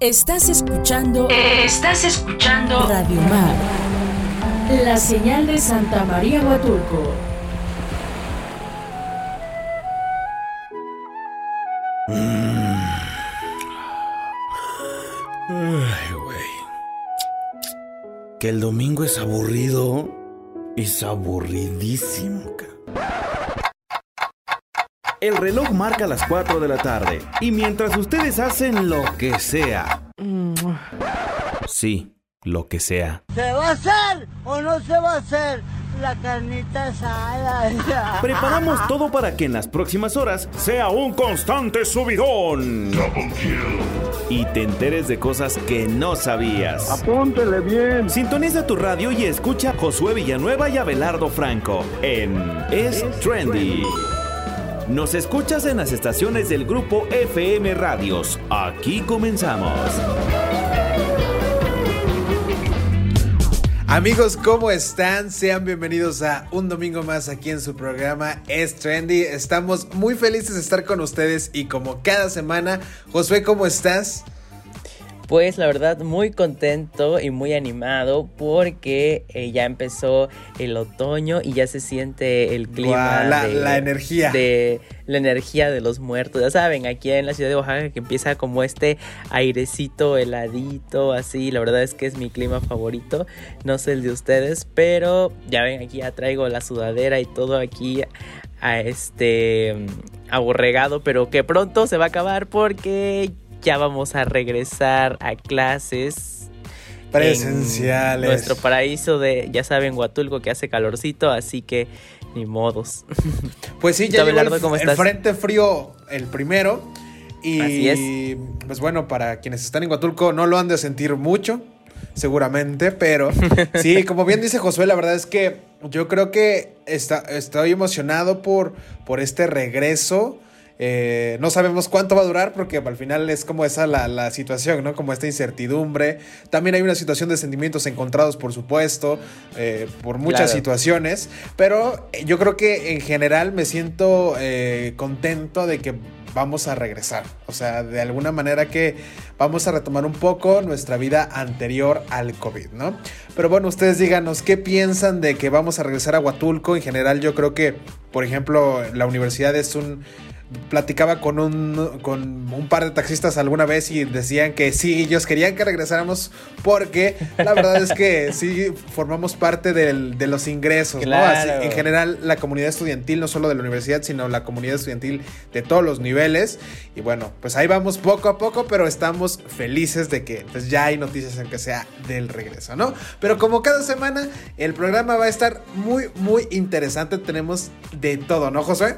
Estás escuchando. Estás escuchando. Radio Mar. La señal de Santa María Huatulco. Ay, güey. Que el domingo es aburrido. Es aburridísimo. El reloj marca las 4 de la tarde y mientras ustedes hacen lo que sea. Sí, lo que sea. ¿Se va a hacer o no se va a hacer la carnita asada? Preparamos todo para que en las próximas horas sea un constante subidón. Y te enteres de cosas que no sabías. Apúntele bien. Sintoniza tu radio y escucha a Josué Villanueva y Abelardo Franco en Es Trendy. Nos escuchas en las estaciones del grupo FM Radios. Aquí comenzamos. Amigos, ¿cómo están? Sean bienvenidos a un domingo más aquí en su programa Es Trendy. Estamos muy felices de estar con ustedes y como cada semana, Josué, ¿cómo estás? Pues la verdad muy contento y muy animado porque eh, ya empezó el otoño y ya se siente el clima. la, la, energía. De la energía de los muertos. Ya saben, aquí en la ciudad de Oaxaca que empieza como este airecito heladito, así. La verdad es que es mi clima favorito. No sé el de ustedes, pero ya ven, aquí ya traigo la sudadera y todo aquí a este aborregado, pero que pronto se va a acabar porque ya vamos a regresar a clases presenciales. nuestro paraíso de, ya saben, Huatulco que hace calorcito, así que ni modos. Pues sí, ya llegó el, el frente frío el primero. Y Así es. pues bueno, para quienes están en Huatulco no lo han de sentir mucho, seguramente, pero sí, como bien dice Josué, la verdad es que yo creo que está, estoy emocionado por, por este regreso eh, no sabemos cuánto va a durar porque al final es como esa la, situación, ¿no? Como esta incertidumbre. También hay una situación de sentimientos encontrados, por supuesto, eh, por muchas situaciones. Pero yo creo que en general me siento eh, contento de que vamos a regresar. O sea, de alguna manera que vamos a retomar un poco nuestra vida anterior al COVID, ¿no? Pero bueno, ustedes díganos qué piensan de que vamos a regresar a Huatulco. En general, yo creo que, por ejemplo, la universidad es un platicaba con un, con un par de taxistas alguna vez y decían que sí, ellos querían que regresáramos porque la verdad es que sí formamos parte de los ingresos, ¿no? en general, la comunidad estudiantil, no solo de la universidad, sino la comunidad estudiantil de todos los niveles. Y bueno, pues ahí vamos poco a poco, pero estamos felices de que pues ya hay noticias aunque sea del regreso, ¿no? Pero como cada semana, el programa va a estar muy, muy interesante. Tenemos de todo, ¿no, José?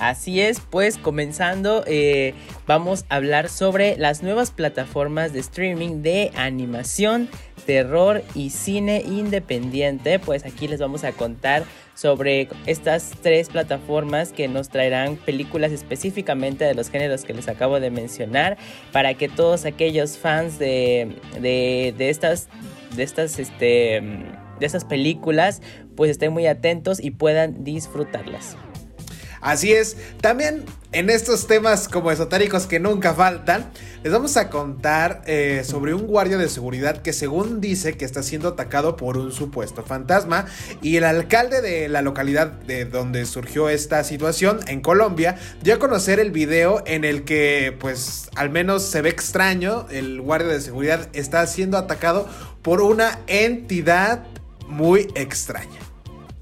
Así es, pues comenzando, eh, vamos a hablar sobre las nuevas plataformas de streaming de animación, terror y cine independiente. Pues aquí les vamos a contar sobre estas tres plataformas que nos traerán películas específicamente de los géneros que les acabo de mencionar para que todos aquellos fans de, de, de estas, de estas, este, de estas películas pues estén muy atentos y puedan disfrutarlas. Así es, también en estos temas como esotéricos que nunca faltan, les vamos a contar eh, sobre un guardia de seguridad que según dice que está siendo atacado por un supuesto fantasma y el alcalde de la localidad de donde surgió esta situación en Colombia dio a conocer el video en el que pues al menos se ve extraño, el guardia de seguridad está siendo atacado por una entidad muy extraña.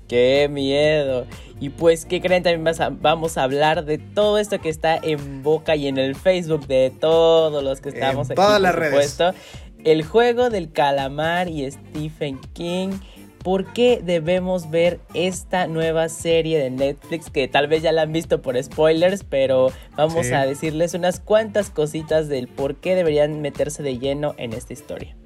¡Qué miedo! Y pues, ¿qué creen? También vamos a hablar de todo esto que está en boca y en el Facebook de todos los que estamos en Todas las redes. El juego del calamar y Stephen King. ¿Por qué debemos ver esta nueva serie de Netflix? Que tal vez ya la han visto por spoilers, pero vamos a decirles unas cuantas cositas del por qué deberían meterse de lleno en esta historia.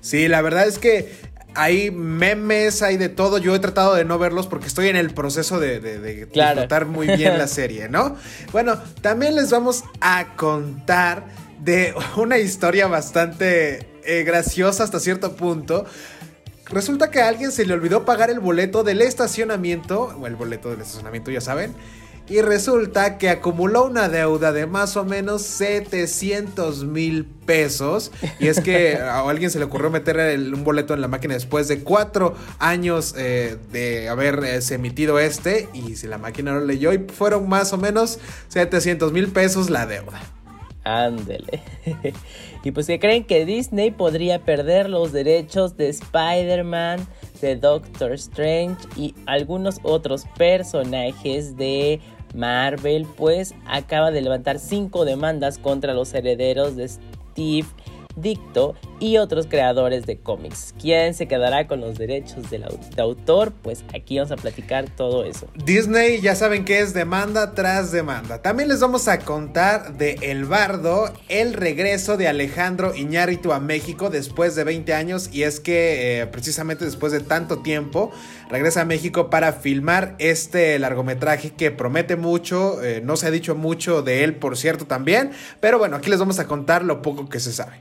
Sí, la verdad es que hay memes, hay de todo. Yo he tratado de no verlos porque estoy en el proceso de, disfrutar muy bien la serie, ¿no? Bueno, también les vamos a contar de una historia bastante eh, graciosa hasta cierto punto. Resulta que a alguien se le olvidó pagar el boleto del estacionamiento, o el boleto del estacionamiento, ya saben. Y resulta que acumuló una deuda de más o menos 700 mil pesos. Y es que a alguien se le ocurrió meter un boleto en la máquina después de cuatro años eh, de haber eh, emitido este. Y si la máquina no lo leyó, y fueron más o menos 700 mil pesos la deuda. Ándele. y pues que creen que Disney podría perder los derechos de Spider-Man, de Doctor Strange y algunos otros personajes de Marvel, pues acaba de levantar cinco demandas contra los herederos de Steve Dicto y otros creadores de cómics. ¿Quién se quedará con los derechos del autor? Pues aquí vamos a platicar todo eso. Disney ya saben que es demanda tras demanda. También les vamos a contar de El Bardo, el regreso de Alejandro Iñárritu a México después de 20 años y es que eh, precisamente después de tanto tiempo regresa a México para filmar este largometraje que promete mucho, eh, no se ha dicho mucho de él por cierto también, pero bueno, aquí les vamos a contar lo poco que se sabe.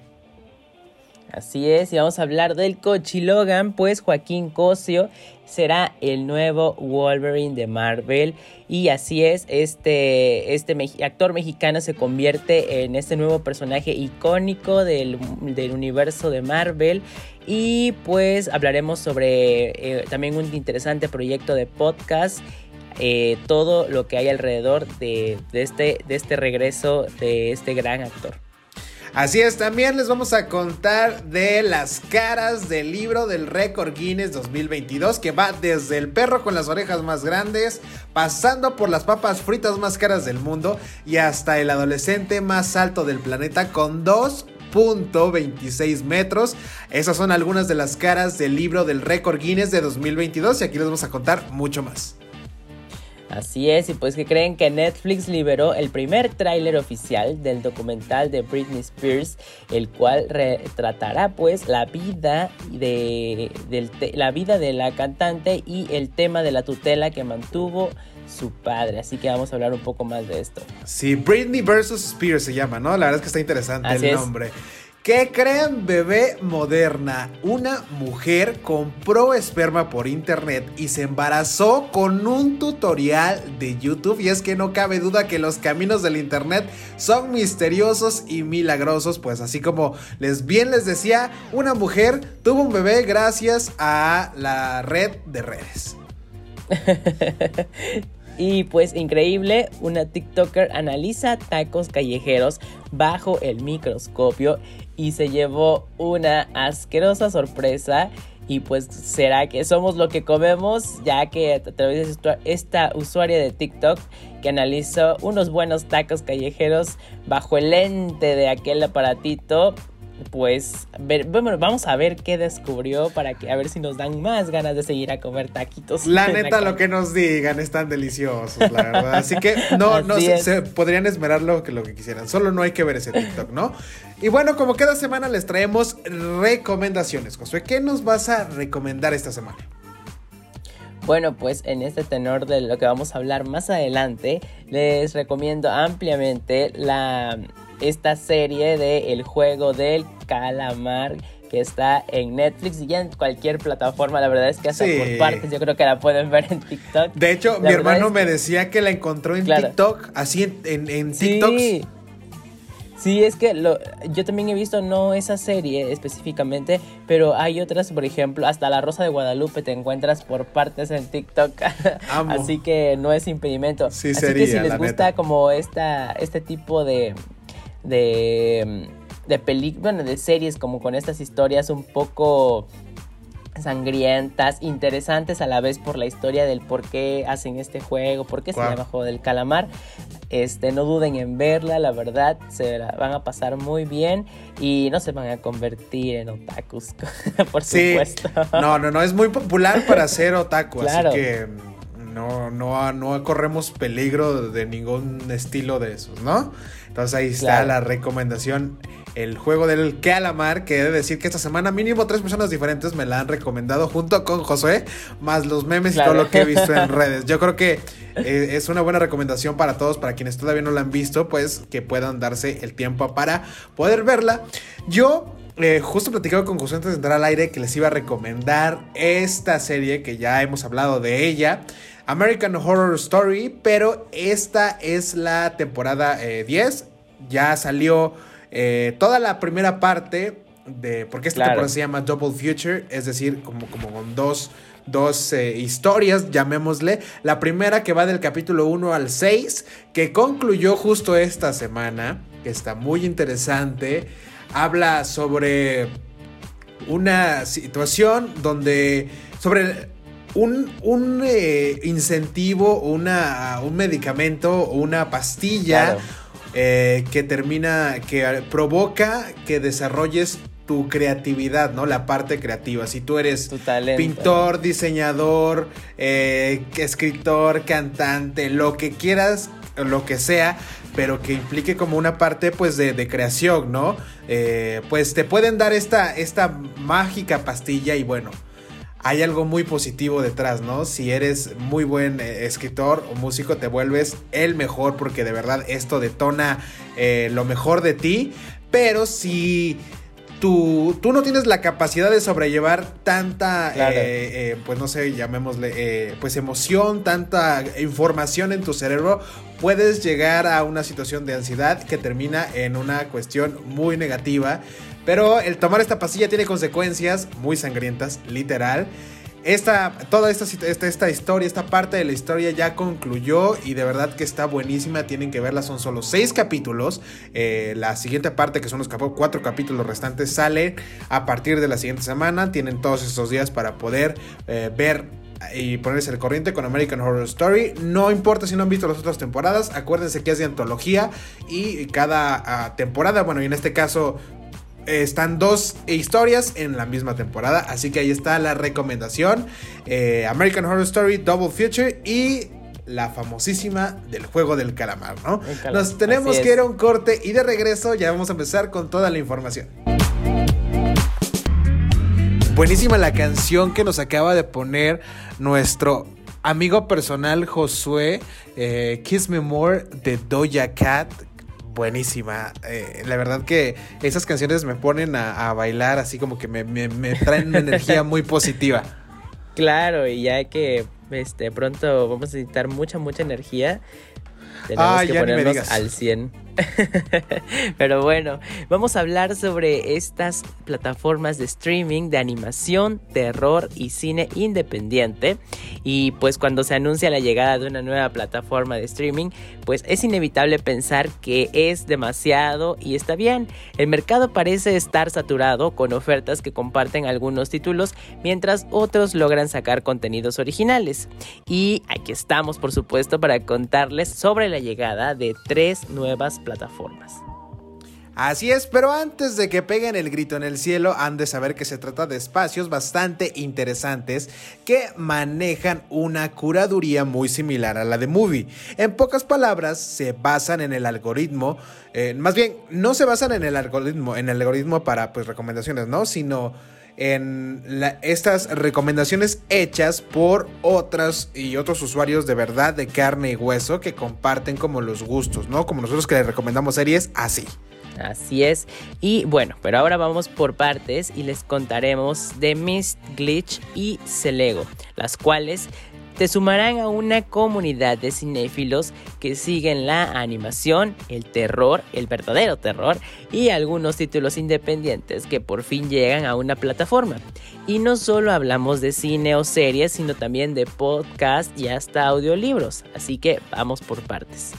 Así es, y vamos a hablar del Cochi Logan, pues Joaquín Cosio será el nuevo Wolverine de Marvel. Y así es, este, este actor mexicano se convierte en este nuevo personaje icónico del, universo de Marvel. Y pues hablaremos sobre eh, también un interesante proyecto de podcast. Eh, todo lo que hay alrededor de, este, de este regreso de este gran actor. Así es, también les vamos a contar de las caras del libro del récord Guinness 2022 que va desde el perro con las orejas más grandes, pasando por las papas fritas más caras del mundo y hasta el adolescente más alto del planeta con 2.26 metros. Esas son algunas de las caras del libro del récord Guinness de 2022 y aquí les vamos a contar mucho más. Así es, y pues que creen que Netflix liberó el primer tráiler oficial del documental de Britney Spears, el cual retratará pues la vida de, la vida de la cantante y el tema de la tutela que mantuvo su padre. Así que vamos a hablar un poco más de esto. Sí, Britney versus Spears se llama, ¿no? La verdad es que está interesante el nombre. ¿Qué creen, bebé moderna? Una mujer compró esperma por internet y se embarazó con un tutorial de YouTube. Y es que no cabe duda que los caminos del internet son misteriosos y milagrosos. Pues así como les bien les decía, una mujer tuvo un bebé gracias a la red de redes. Y pues increíble, una TikToker analiza tacos callejeros bajo el microscopio y se llevó una asquerosa sorpresa. Y pues será que somos lo que comemos, ya que a través de esta usuaria de TikTok que analizó unos buenos tacos callejeros bajo el lente de aquel aparatito, pues bueno, vamos a ver qué descubrió para que a ver si nos dan más ganas de seguir a comer taquitos. La neta, lo que nos digan están deliciosos, la verdad. Así que no, no se, podrían esmerar lo que, lo que quisieran. Solo no hay que ver ese TikTok, ¿no? Y bueno, como cada semana les traemos recomendaciones. Josué, ¿qué nos vas a recomendar esta semana? Bueno, pues en este tenor de lo que vamos a hablar más adelante, les recomiendo ampliamente la esta serie de El juego del calamar que está en Netflix y ya en cualquier plataforma. La verdad es que hasta por partes yo creo que la pueden ver en TikTok. De hecho, mi hermano me decía que la encontró en TikTok, así en, en, sí. Sí, es que lo, yo también he visto no esa serie específicamente, pero hay otras, por ejemplo, hasta La Rosa de Guadalupe te encuentras por partes en TikTok. Así que no es impedimento. Sí, Así que si les gusta como esta, este tipo de, de, de películas, bueno, de series como con estas historias un poco sangrientas, interesantes a la vez por la historia del por qué hacen este juego, por qué se llama Juego del Calamar. Este, no duden en verla, la verdad, se la van a pasar muy bien y no se van a convertir en otakus, por supuesto. No, no, no, es muy popular para ser otaku, así que no, no, no corremos peligro de ningún estilo de esos, ¿no? Entonces ahí está la recomendación. El juego del calamar, que he de decir que esta semana mínimo tres personas diferentes me la han recomendado junto con Josué, más los memes y todo lo que he visto en redes. Yo creo que eh, es una buena recomendación para todos, para quienes todavía no la han visto, pues que puedan darse el tiempo para poder verla. Yo eh, justo platicado con Josué antes de entrar al aire que les iba a recomendar esta serie que ya hemos hablado de ella American Horror Story, pero esta es la temporada 10. Eh, ya salió eh, toda la primera parte de, porque esta temporada se llama Double Future, es decir, como, como con dos, dos eh, historias, llamémosle. La primera que va del capítulo 1 al 6, que concluyó justo esta semana, que está muy interesante. Habla sobre una situación donde, sobre un, eh, incentivo, una, un medicamento, una pastilla eh, que termina, que provoca que desarrolles tu creatividad, ¿no? La parte creativa. Si tú eres pintor, diseñador, eh, escritor, cantante, lo que quieras, lo que sea, pero que implique como una parte pues de, creación, ¿no? pues te pueden dar esta, esta mágica pastilla y bueno, hay algo muy positivo detrás, ¿no? Si eres muy buen eh, escritor o músico, te vuelves el mejor porque de verdad esto detona eh, lo mejor de ti. Pero si tú, tú no tienes la capacidad de sobrellevar tanta, eh, pues no sé, llamémosle, pues emoción, tanta información en tu cerebro, puedes llegar a una situación de ansiedad que termina en una cuestión muy negativa pero el tomar esta pastilla tiene consecuencias muy sangrientas, literal. Esta, toda esta, esta, historia, esta parte de la historia ya concluyó y de verdad que está buenísima, tienen que verla, son solo seis capítulos. Eh, la siguiente parte, que son los cuatro capítulos restantes, sale a partir de la siguiente semana. Tienen todos estos días para poder eh, ver y ponerse el corriente con American Horror Story. No importa si no han visto las otras temporadas, acuérdense que es de antología y cada ah, temporada, bueno, y en este caso están dos historias en la misma temporada. Así que ahí está la recomendación. Eh, American Horror Story Double Future y la famosísima del juego del calamar, ¿no? Nos tenemos que ir a un corte y de regreso ya vamos a empezar con toda la información. Buenísima la canción que nos acaba de poner nuestro amigo personal Josué, eh, Kiss Me More de Doja Cat, buenísima. Eh, la verdad que esas canciones me ponen a, bailar así como que me, traen una energía muy positiva. Claro, y ya que este, pronto vamos a necesitar mucha, mucha energía. Tenemos que ponernos al 100. Pero bueno, vamos a hablar sobre estas plataformas de streaming de animación, terror y cine independiente. Y pues cuando se anuncia la llegada de una nueva plataforma de streaming, pues es inevitable pensar que es demasiado y está bien. El mercado parece estar saturado con ofertas que comparten algunos títulos, mientras otros logran sacar contenidos originales. Y aquí estamos, por supuesto, para contarles sobre la llegada de tres nuevas plataformas. Así es, pero antes de que peguen el grito en el cielo, han de saber que se trata de espacios bastante interesantes que manejan una curaduría muy similar a la de Movie. En pocas palabras, se basan en el algoritmo, eh, más bien, no se basan en el algoritmo, en el algoritmo para pues recomendaciones, ¿no? Sino en estas recomendaciones hechas por otras y otros usuarios de verdad de carne y hueso que comparten como los gustos, ¿no? Como nosotros que les recomendamos series así. Así es. Y bueno, pero ahora vamos por partes y les contaremos de Mist, Glitch y Celego, las cuales te sumarán a una comunidad de cinéfilos que siguen la animación, el terror, el verdadero terror y algunos títulos independientes que por fin llegan a una plataforma. Y no solo hablamos de cine o series, sino también de podcast y hasta audiolibros, así que vamos por partes.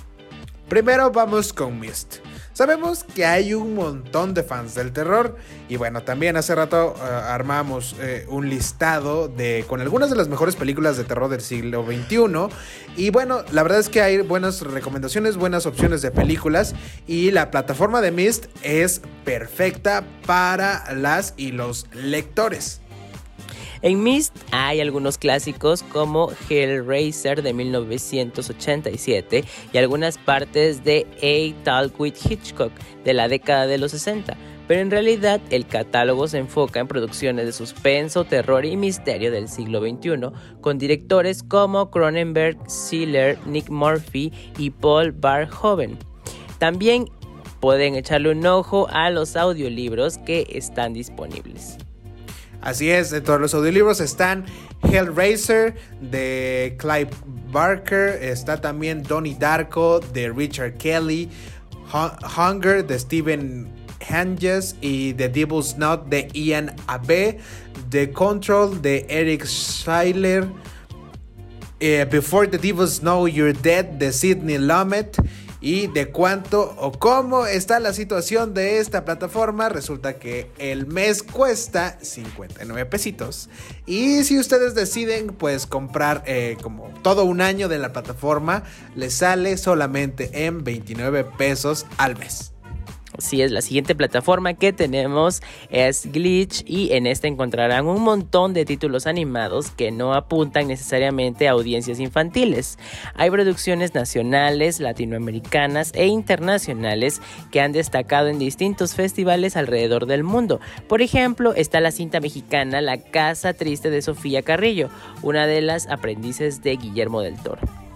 Primero vamos con Mist. Sabemos que hay un montón de fans del terror y bueno, también hace rato eh, armamos eh, un listado de con algunas de las mejores películas de terror del siglo XXI y bueno, la verdad es que hay buenas recomendaciones, buenas opciones de películas y la plataforma de Mist es perfecta para las y los lectores. En Mist hay algunos clásicos como Hellraiser de 1987 y algunas partes de A Talk with Hitchcock de la década de los 60 pero en realidad el catálogo se enfoca en producciones de suspenso, terror y misterio del siglo XXI, con directores como Cronenberg, Sealer, Nick Murphy y Paul Barhoven. También pueden echarle un ojo a los audiolibros que están disponibles. Así es, dentro de los audiolibros están Hellraiser de Clive Barker, está también Donnie Darko de Richard Kelly, Hunger de Stephen Hanges y The Devil's Knot de Ian Abe, The Control de Eric Schuyler, eh, Before the Devils Know You're Dead de Sidney Lumet y de cuánto o cómo está la situación de esta plataforma. Resulta que el mes cuesta 59 pesitos. Y si ustedes deciden pues comprar eh, como todo un año de la plataforma, les sale solamente en 29 pesos al mes. Así es, la siguiente plataforma que tenemos es Glitch y en esta encontrarán un montón de títulos animados que no apuntan necesariamente a audiencias infantiles. Hay producciones nacionales, latinoamericanas e internacionales que han destacado en distintos festivales alrededor del mundo. Por ejemplo, está la cinta mexicana La Casa Triste de Sofía Carrillo, una de las aprendices de Guillermo del Toro.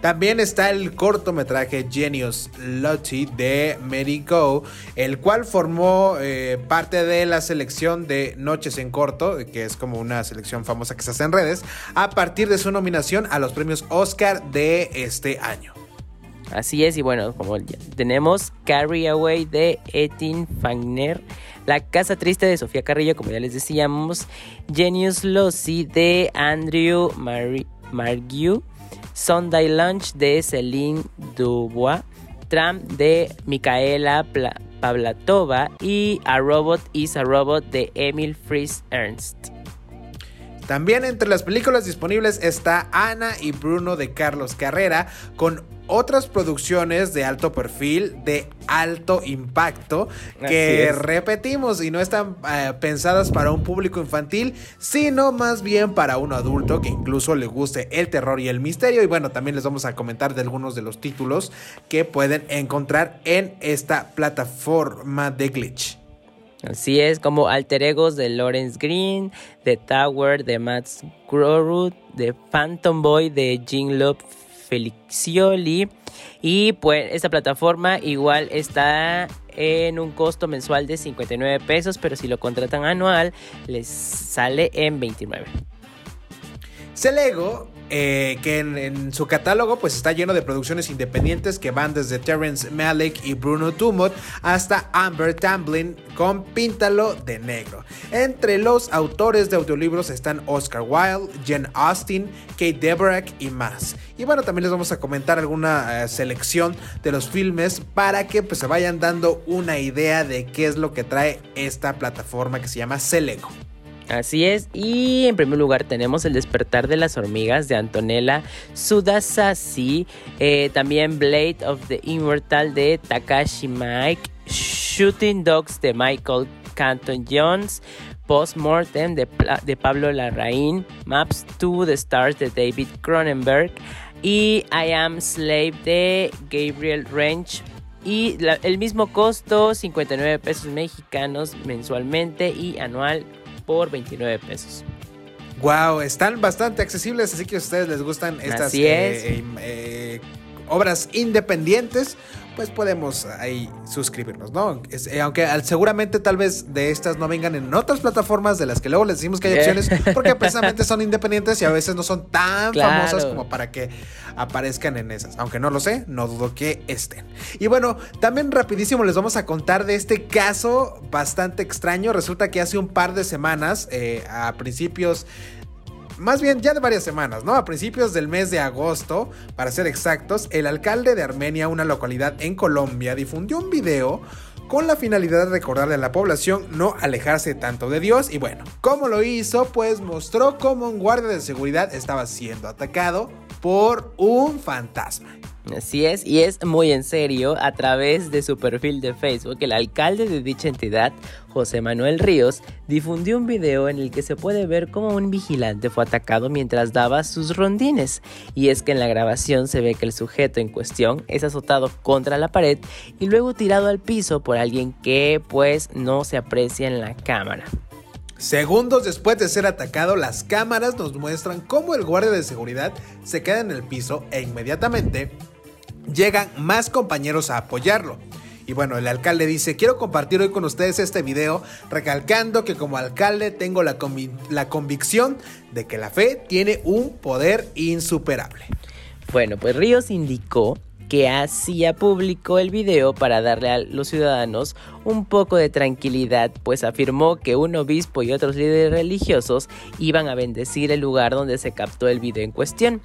También está el cortometraje Genius Lottie de Mary Go, el cual formó eh, parte de la selección de Noches en Corto, que es como una selección famosa que se hace en redes, a partir de su nominación a los premios Oscar de este año. Así es, y bueno, como tenemos Carry Away de Etin Fagner, La Casa Triste de Sofía Carrillo, como ya les decíamos, Genius Lottie de Andrew Margue Sunday Lunch de Celine Dubois, Tram de Micaela Pavlatova y A Robot is a Robot de Emil Fries Ernst. También entre las películas disponibles está Ana y Bruno de Carlos Carrera con otras producciones de alto perfil, de alto impacto, que repetimos y no están eh, pensadas para un público infantil, sino más bien para un adulto que incluso le guste el terror y el misterio. Y bueno, también les vamos a comentar de algunos de los títulos que pueden encontrar en esta plataforma de Glitch. Así es, como alter egos de Lawrence Green, The Tower de Matt Groruth, The Phantom Boy de Jean Love Felixioli. Y pues esta plataforma igual está en un costo mensual de 59 pesos, pero si lo contratan anual les sale en 29. Celego eh, que en, su catálogo pues está lleno de producciones independientes que van desde Terrence Malick y Bruno Tumot hasta Amber Tamblyn con Píntalo de Negro. Entre los autores de audiolibros están Oscar Wilde, Jen Austen, Kate Debrak y más. Y bueno, también les vamos a comentar alguna eh, selección de los filmes para que pues se vayan dando una idea de qué es lo que trae esta plataforma que se llama Celego. Así es, y en primer lugar tenemos El despertar de las hormigas de Antonella Sudasasi, eh, también Blade of the Immortal de Takashi Mike, Shooting Dogs de Michael Canton Jones, Postmortem de, de Pablo Larraín, Maps to the Stars de David Cronenberg y I Am Slave de Gabriel Range y el mismo costo, 59 pesos mexicanos mensualmente y anual por 29 pesos. Wow, están bastante accesibles, así que a ustedes les gustan estas eh, eh, obras independientes, pues podemos ahí suscribirnos, ¿no? Eh, aunque seguramente tal vez de estas no vengan en otras plataformas de las que luego les decimos que hay opciones, porque precisamente son independientes y a veces no son tan famosas como para que aparezcan en esas. Aunque no lo sé, no dudo que estén. Y bueno, también rapidísimo les vamos a contar de este caso bastante extraño. Resulta que hace un par de semanas, eh, a principios más bien ya de varias semanas, ¿no? A principios del mes de agosto, para ser exactos, el alcalde de Armenia, una localidad en Colombia, difundió un video con la finalidad de recordarle a la población no alejarse tanto de Dios. Y bueno, ¿cómo lo hizo? Pues mostró cómo un guardia de seguridad estaba siendo atacado por un fantasma. Así es, y es muy en serio, a través de su perfil de Facebook, el alcalde de dicha entidad, José Manuel Ríos, difundió un video en el que se puede ver cómo un vigilante fue atacado mientras daba sus rondines. Y es que en la grabación se ve que el sujeto en cuestión es azotado contra la pared y luego tirado al piso por alguien que pues no se aprecia en la cámara. Segundos después de ser atacado, las cámaras nos muestran cómo el guardia de seguridad se queda en el piso e inmediatamente llegan más compañeros a apoyarlo. Y bueno, el alcalde dice, quiero compartir hoy con ustedes este video recalcando que como alcalde tengo la, la convicción de que la fe tiene un poder insuperable. Bueno, pues Ríos indicó que hacía público el video para darle a los ciudadanos un poco de tranquilidad, pues afirmó que un obispo y otros líderes religiosos iban a bendecir el lugar donde se captó el video en cuestión.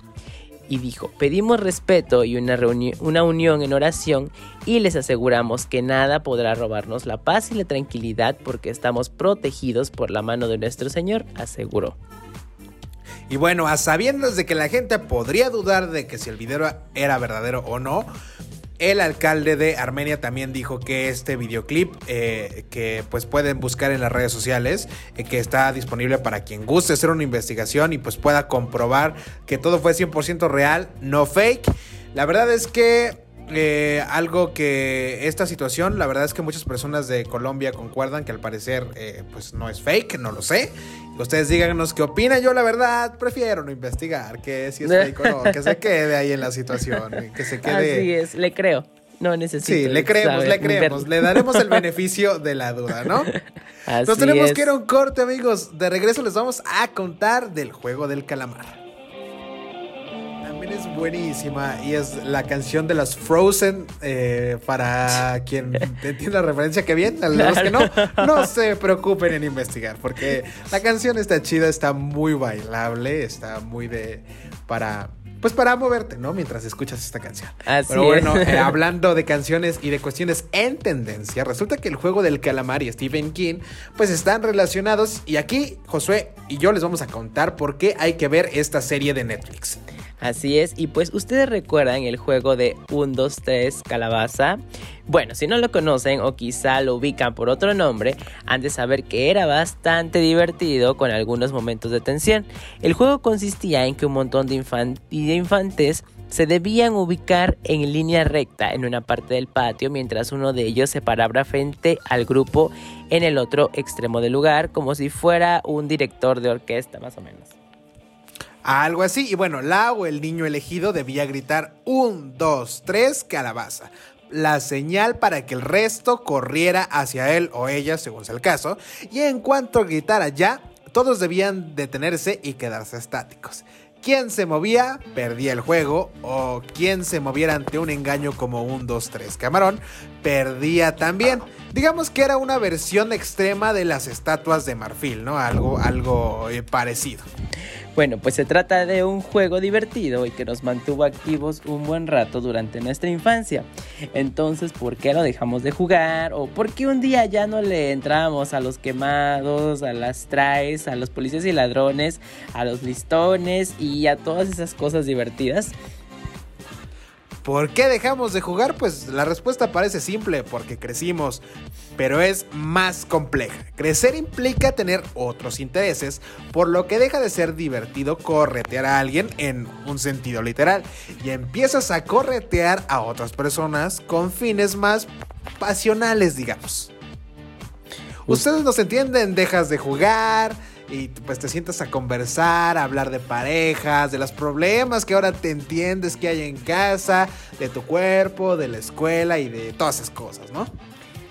Y dijo, pedimos respeto y una, una unión en oración y les aseguramos que nada podrá robarnos la paz y la tranquilidad porque estamos protegidos por la mano de nuestro Señor, aseguró. Y bueno, a sabiendas de que la gente podría dudar de que si el video era verdadero o no, el alcalde de Armenia también dijo que este videoclip, eh, que pues pueden buscar en las redes sociales, eh, que está disponible para quien guste hacer una investigación y pues pueda comprobar que todo fue 100% real, no fake. La verdad es que eh, algo que esta situación, la verdad es que muchas personas de Colombia concuerdan que al parecer pues no es fake, no lo sé. Ustedes díganos qué opinan. Yo, la verdad, prefiero no investigar que si es fake o no, que se quede ahí en la situación, que se quede. Así es, le creo. No necesito. Sí, le creemos, le creemos. Le daremos el beneficio de la duda, ¿no? Así Nos tenemos que ir a un corte, amigos. De regreso les vamos a contar del juego del calamar es buenísima y es la canción de las Frozen eh, para quien entiende la referencia que bien, a los que no, no se preocupen en investigar porque la canción está chida, está muy bailable, está muy de para pues para moverte, ¿no? Mientras escuchas esta canción. Así Pero bueno, eh, hablando de canciones y de cuestiones en tendencia, resulta que el juego del calamar y Stephen King pues están relacionados y aquí Josué y yo les vamos a contar por qué hay que ver esta serie de Netflix. Así es, y pues ustedes recuerdan el juego de 1, 2, 3 Calabaza. Bueno, si no lo conocen o quizá lo ubican por otro nombre, han de saber que era bastante divertido con algunos momentos de tensión. El juego consistía en que un montón de, de infantes se debían ubicar en línea recta en una parte del patio mientras uno de ellos se paraba frente al grupo en el otro extremo del lugar como si fuera un director de orquesta más o menos. Algo así. Y bueno, la o el niño elegido debía gritar un, dos, tres, calabaza. La señal para que el resto corriera hacia él o ella, según sea el caso. Y en cuanto gritara ya, todos debían detenerse y quedarse estáticos. Quien se movía perdía el juego o quien se moviera ante un engaño como un 2-3 camarón perdía también. Digamos que era una versión extrema de las estatuas de marfil, ¿no? Algo, algo eh, parecido. Bueno, pues se trata de un juego divertido y que nos mantuvo activos un buen rato durante nuestra infancia. Entonces, ¿por qué lo dejamos de jugar? ¿O por qué un día ya no le entramos a los quemados, a las traes, a los policías y ladrones, a los listones y a todas esas cosas divertidas? ¿Por qué dejamos de jugar? Pues la respuesta parece simple, porque crecimos, pero es más compleja. Crecer implica tener otros intereses, por lo que deja de ser divertido corretear a alguien en un sentido literal, y empiezas a corretear a otras personas con fines más pasionales, digamos. Ustedes nos entienden, dejas de jugar, y pues te sientas a conversar, a hablar de parejas, de los problemas que ahora te entiendes que hay en casa, de tu cuerpo, de la escuela y de todas esas cosas, ¿no?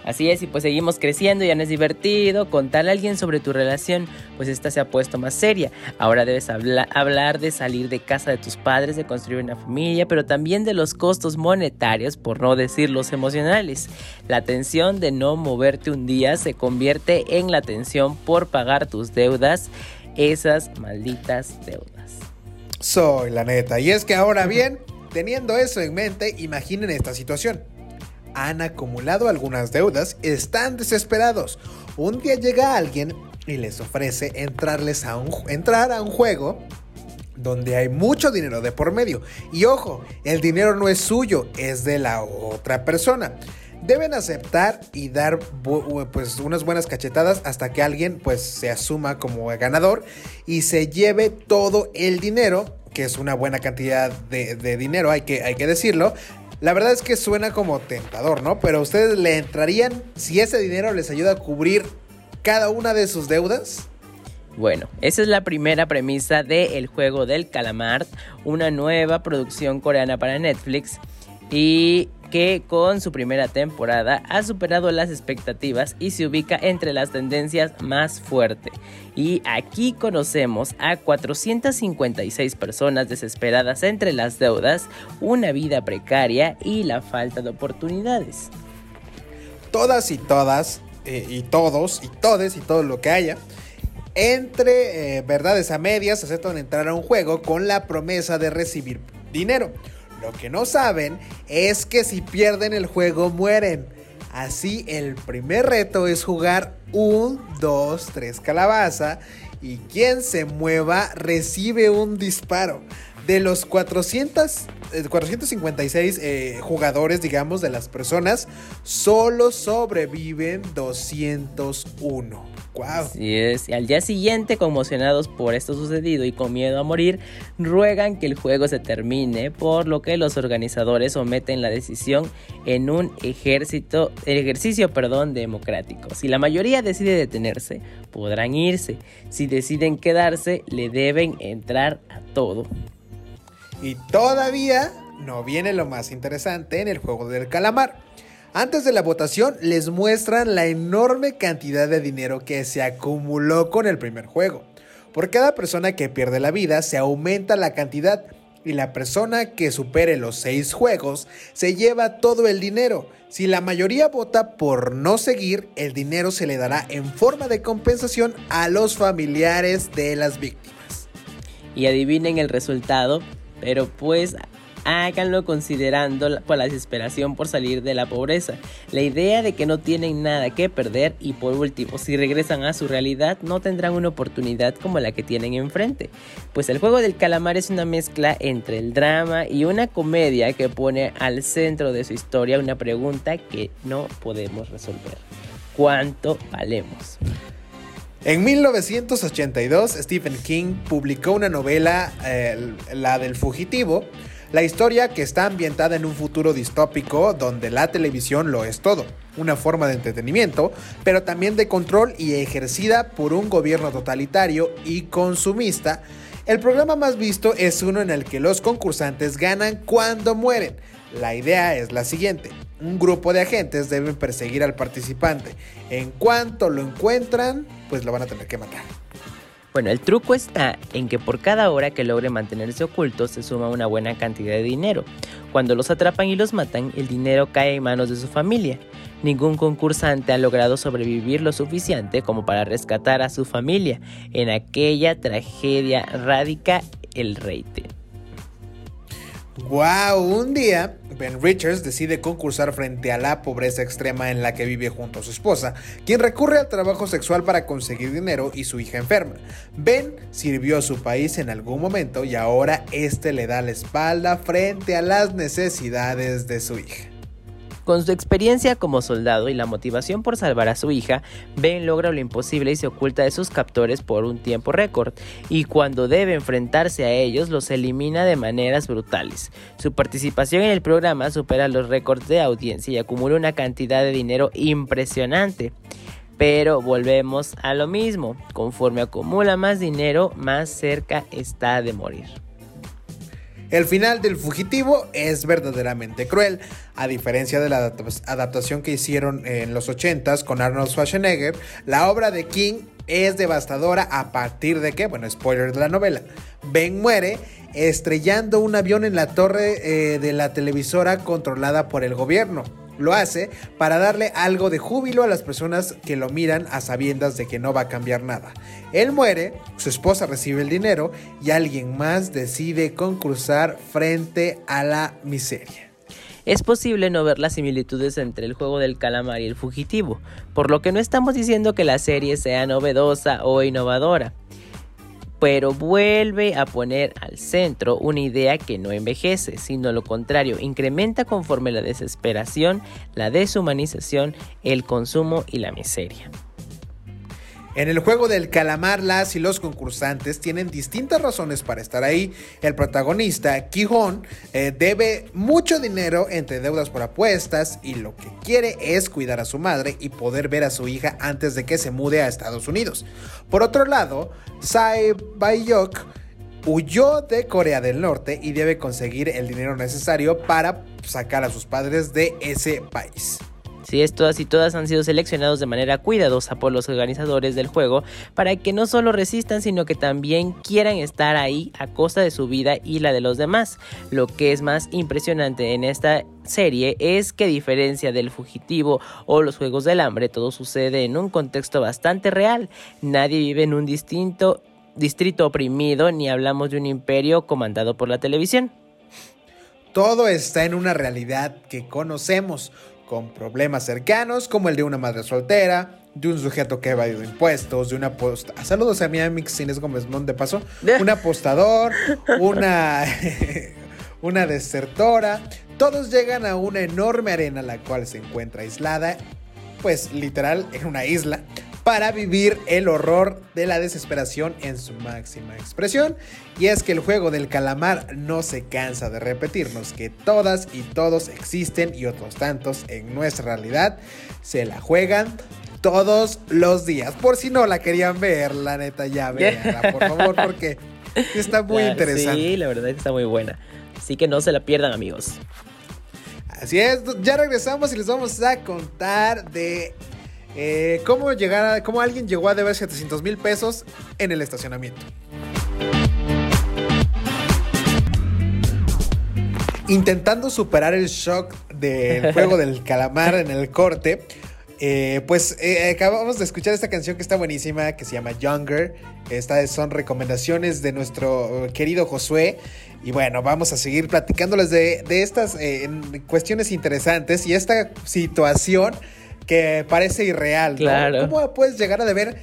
Así es, y pues seguimos creciendo, ya no es divertido. Contarle a alguien sobre tu relación, pues esta se ha puesto más seria. Ahora debes hablar de salir de casa de tus padres, de construir una familia, pero también de los costos monetarios, por no decir los emocionales. La tensión de no moverte un día se convierte en la tensión por pagar tus deudas, esas malditas deudas. Soy la neta. Y es que ahora bien, teniendo eso en mente, imaginen esta situación han acumulado algunas deudas, están desesperados. Un día llega alguien y les ofrece entrarles a un, entrar a un juego donde hay mucho dinero de por medio. Y ojo, el dinero no es suyo, es de la otra persona. Deben aceptar y dar pues unas buenas cachetadas hasta que alguien pues se asuma como ganador y se lleve todo el dinero, que es una buena cantidad de, dinero, hay que, hay que decirlo, la verdad es que suena como tentador, ¿no? Pero ustedes le entrarían si ese dinero les ayuda a cubrir cada una de sus deudas. Bueno, esa es la primera premisa de El juego del calamar, una nueva producción coreana para Netflix y que con su primera temporada ha superado las expectativas y se ubica entre las tendencias más fuertes. Y aquí conocemos a 456 personas desesperadas entre las deudas, una vida precaria y la falta de oportunidades. Todas y todas, eh, y todos, y todes, y todo lo que haya, entre eh, verdades a medias aceptan entrar a un juego con la promesa de recibir dinero. Lo que no saben es que si pierden el juego mueren. Así el primer reto es jugar un, dos, tres calabaza y quien se mueva recibe un disparo. De los 400, 456 eh, eh, jugadores, digamos, de las personas, solo sobreviven 201. Así es. Y al día siguiente, conmocionados por esto sucedido y con miedo a morir, ruegan que el juego se termine, por lo que los organizadores someten la decisión en un ejército, ejercicio perdón, democrático. Si la mayoría decide detenerse, podrán irse. Si deciden quedarse, le deben entrar a todo. Y todavía no viene lo más interesante en el juego del calamar. Antes de la votación les muestran la enorme cantidad de dinero que se acumuló con el primer juego. Por cada persona que pierde la vida se aumenta la cantidad y la persona que supere los 6 juegos se lleva todo el dinero. Si la mayoría vota por no seguir, el dinero se le dará en forma de compensación a los familiares de las víctimas. Y adivinen el resultado, pero pues háganlo considerando por la desesperación por salir de la pobreza, la idea de que no tienen nada que perder y por último, si regresan a su realidad no tendrán una oportunidad como la que tienen enfrente, pues el juego del calamar es una mezcla entre el drama y una comedia que pone al centro de su historia una pregunta que no podemos resolver. ¿Cuánto valemos? En 1982, Stephen King publicó una novela, eh, la del fugitivo, la historia que está ambientada en un futuro distópico donde la televisión lo es todo, una forma de entretenimiento, pero también de control y ejercida por un gobierno totalitario y consumista. El programa más visto es uno en el que los concursantes ganan cuando mueren. La idea es la siguiente. Un grupo de agentes deben perseguir al participante. En cuanto lo encuentran, pues lo van a tener que matar. Bueno, el truco está en que por cada hora que logre mantenerse oculto se suma una buena cantidad de dinero. Cuando los atrapan y los matan, el dinero cae en manos de su familia. Ningún concursante ha logrado sobrevivir lo suficiente como para rescatar a su familia. En aquella tragedia radica el rating. ¡Wow! Un día, Ben Richards decide concursar frente a la pobreza extrema en la que vive junto a su esposa, quien recurre al trabajo sexual para conseguir dinero y su hija enferma. Ben sirvió a su país en algún momento y ahora este le da la espalda frente a las necesidades de su hija. Con su experiencia como soldado y la motivación por salvar a su hija, Ben logra lo imposible y se oculta de sus captores por un tiempo récord, y cuando debe enfrentarse a ellos los elimina de maneras brutales. Su participación en el programa supera los récords de audiencia y acumula una cantidad de dinero impresionante. Pero volvemos a lo mismo, conforme acumula más dinero, más cerca está de morir. El final del fugitivo es verdaderamente cruel, a diferencia de la adaptación que hicieron en los 80s con Arnold Schwarzenegger, la obra de King es devastadora a partir de que, bueno, spoiler de la novela, Ben muere estrellando un avión en la torre eh, de la televisora controlada por el gobierno. Lo hace para darle algo de júbilo a las personas que lo miran a sabiendas de que no va a cambiar nada. Él muere, su esposa recibe el dinero y alguien más decide concursar frente a la miseria. Es posible no ver las similitudes entre el juego del calamar y el fugitivo, por lo que no estamos diciendo que la serie sea novedosa o innovadora pero vuelve a poner al centro una idea que no envejece, sino lo contrario, incrementa conforme la desesperación, la deshumanización, el consumo y la miseria. En el juego del calamar, las y los concursantes tienen distintas razones para estar ahí. El protagonista, Kihon, eh, debe mucho dinero entre deudas por apuestas y lo que quiere es cuidar a su madre y poder ver a su hija antes de que se mude a Estados Unidos. Por otro lado, Sae Bayok huyó de Corea del Norte y debe conseguir el dinero necesario para sacar a sus padres de ese país. Si es, todas y todas han sido seleccionados de manera cuidadosa por los organizadores del juego para que no solo resistan, sino que también quieran estar ahí a costa de su vida y la de los demás. Lo que es más impresionante en esta serie es que a diferencia del fugitivo o los juegos del hambre, todo sucede en un contexto bastante real. Nadie vive en un distinto distrito oprimido ni hablamos de un imperio comandado por la televisión. Todo está en una realidad que conocemos con problemas cercanos como el de una madre soltera, de un sujeto que ha evadido impuestos, de una posta. Saludos a mi amigo Inés Gómez Mont de paso. Un apostador, una, una desertora. Todos llegan a una enorme arena la cual se encuentra aislada, pues literal en una isla, para vivir el horror de la desesperación en su máxima expresión. Y es que el juego del calamar no se cansa de repetirnos que todas y todos existen y otros tantos en nuestra realidad se la juegan todos los días. Por si no la querían ver, la neta ya veanla, por favor, porque está muy interesante. Sí, la verdad está muy buena. Así que no se la pierdan, amigos. Así es, ya regresamos y les vamos a contar de eh, ¿cómo, llegar ¿Cómo alguien llegó a deber 700 mil pesos en el estacionamiento? Intentando superar el shock del juego del calamar en el corte, eh, pues eh, acabamos de escuchar esta canción que está buenísima, que se llama Younger. Estas son recomendaciones de nuestro querido Josué. Y bueno, vamos a seguir platicándoles de, de estas cuestiones interesantes y esta situación que parece irreal. Claro. ¿Cómo puedes llegar a deber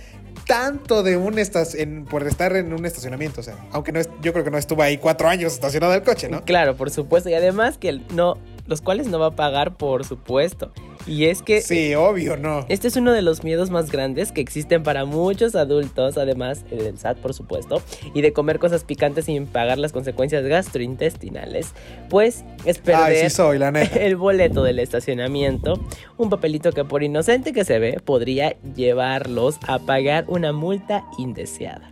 tanto de un en, por estar en un estacionamiento? O sea, aunque no es, yo creo que no estuvo ahí cuatro años estacionado el coche, ¿no? Claro, por supuesto. Y además que no, los cuales no va a pagar, por supuesto. Y es que... Sí, obvio, no. Este es uno de los miedos más grandes que existen para muchos adultos, además del SAT, por supuesto, y de comer cosas picantes sin pagar las consecuencias gastrointestinales, pues es perder soy, la el boleto del estacionamiento, un papelito que por inocente que se ve podría llevarlos a pagar una multa indeseada.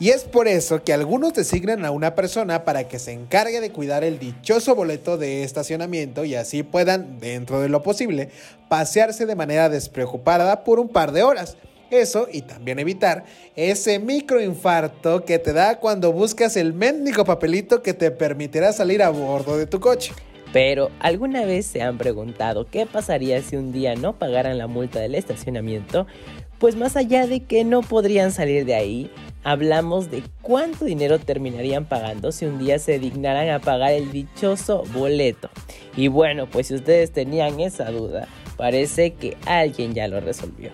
Y es por eso que algunos designan a una persona para que se encargue de cuidar el dichoso boleto de estacionamiento y así puedan, dentro de lo posible, pasearse de manera despreocupada por un par de horas. Eso y también evitar ese microinfarto que te da cuando buscas el mendigo papelito que te permitirá salir a bordo de tu coche. Pero, ¿alguna vez se han preguntado qué pasaría si un día no pagaran la multa del estacionamiento? Pues más allá de que no podrían salir de ahí, hablamos de cuánto dinero terminarían pagando si un día se dignaran a pagar el dichoso boleto. Y bueno, pues si ustedes tenían esa duda, parece que alguien ya lo resolvió.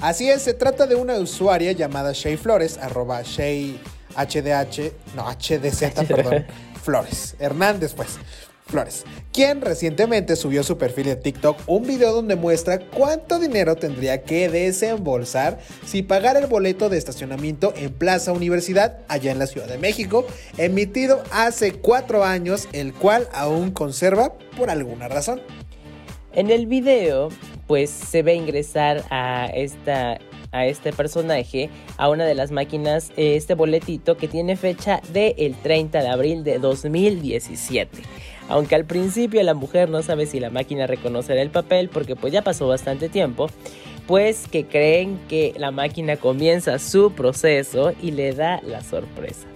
Así es, se trata de una usuaria llamada Shay Flores, arroba Shay HDH, no, HDZ, perdón, Flores, Hernández pues. Flores, quien recientemente subió a su perfil de TikTok un video donde muestra cuánto dinero tendría que desembolsar si pagara el boleto de estacionamiento en Plaza Universidad, allá en la Ciudad de México, emitido hace cuatro años, el cual aún conserva por alguna razón. En el video, pues se ve ingresar a esta a este personaje a una de las máquinas este boletito que tiene fecha del 30 de abril de 2017. Aunque al principio la mujer no sabe si la máquina reconocerá el papel porque pues ya pasó bastante tiempo, pues que creen que la máquina comienza su proceso y le da la sorpresa.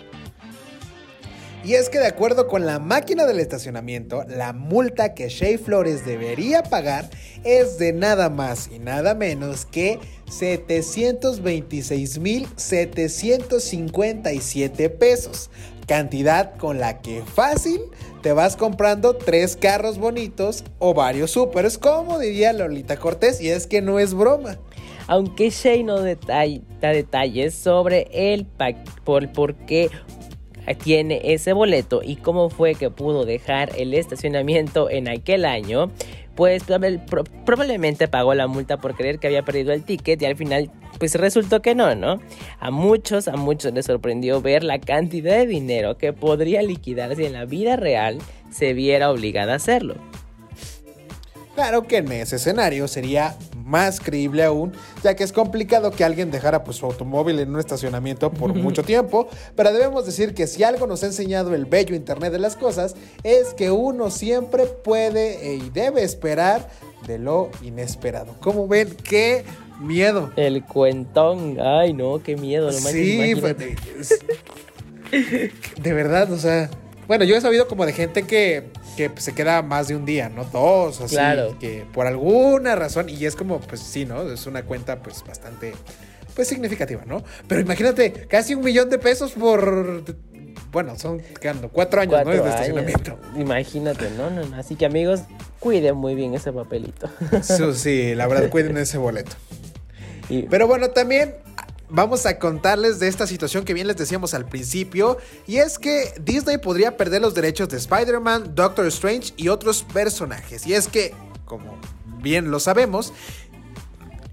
Y es que de acuerdo con la máquina del estacionamiento, la multa que Shea Flores debería pagar es de nada más y nada menos que 726.757 pesos, cantidad con la que fácil te vas comprando tres carros bonitos o varios súperes, como diría Lolita Cortés, y es que no es broma. Aunque Shea no da detalles sobre el por, por qué tiene ese boleto y cómo fue que pudo dejar el estacionamiento en aquel año, pues probablemente pagó la multa por creer que había perdido el ticket y al final pues resultó que no, ¿no? A muchos, a muchos les sorprendió ver la cantidad de dinero que podría liquidar si en la vida real se viera obligada a hacerlo. Claro que en ese escenario sería más creíble aún, ya que es complicado que alguien dejara pues, su automóvil en un estacionamiento por mucho tiempo, pero debemos decir que si algo nos ha enseñado el bello Internet de las cosas, es que uno siempre puede y debe esperar de lo inesperado. ¿Cómo ven? ¡Qué miedo! El cuentón, ay no, qué miedo. sí, pues, de verdad, o sea, bueno, yo he sabido como de gente que que se queda más de un día, ¿no? Dos, así. Claro. Que por alguna razón, y es como, pues sí, ¿no? Es una cuenta, pues bastante, pues significativa, ¿no? Pero imagínate, casi un millón de pesos por. Bueno, son quedando cuatro años, ¿no? De estacionamiento. Imagínate, ¿no? ¿no? Así que amigos, cuiden muy bien ese papelito. Sí, sí la verdad, cuiden ese boleto. Pero bueno, también vamos a contarles de esta situación que bien les decíamos al principio, y es que Disney podría perder los derechos de Spider-Man, Doctor Strange y otros personajes. Y es que, como bien lo sabemos,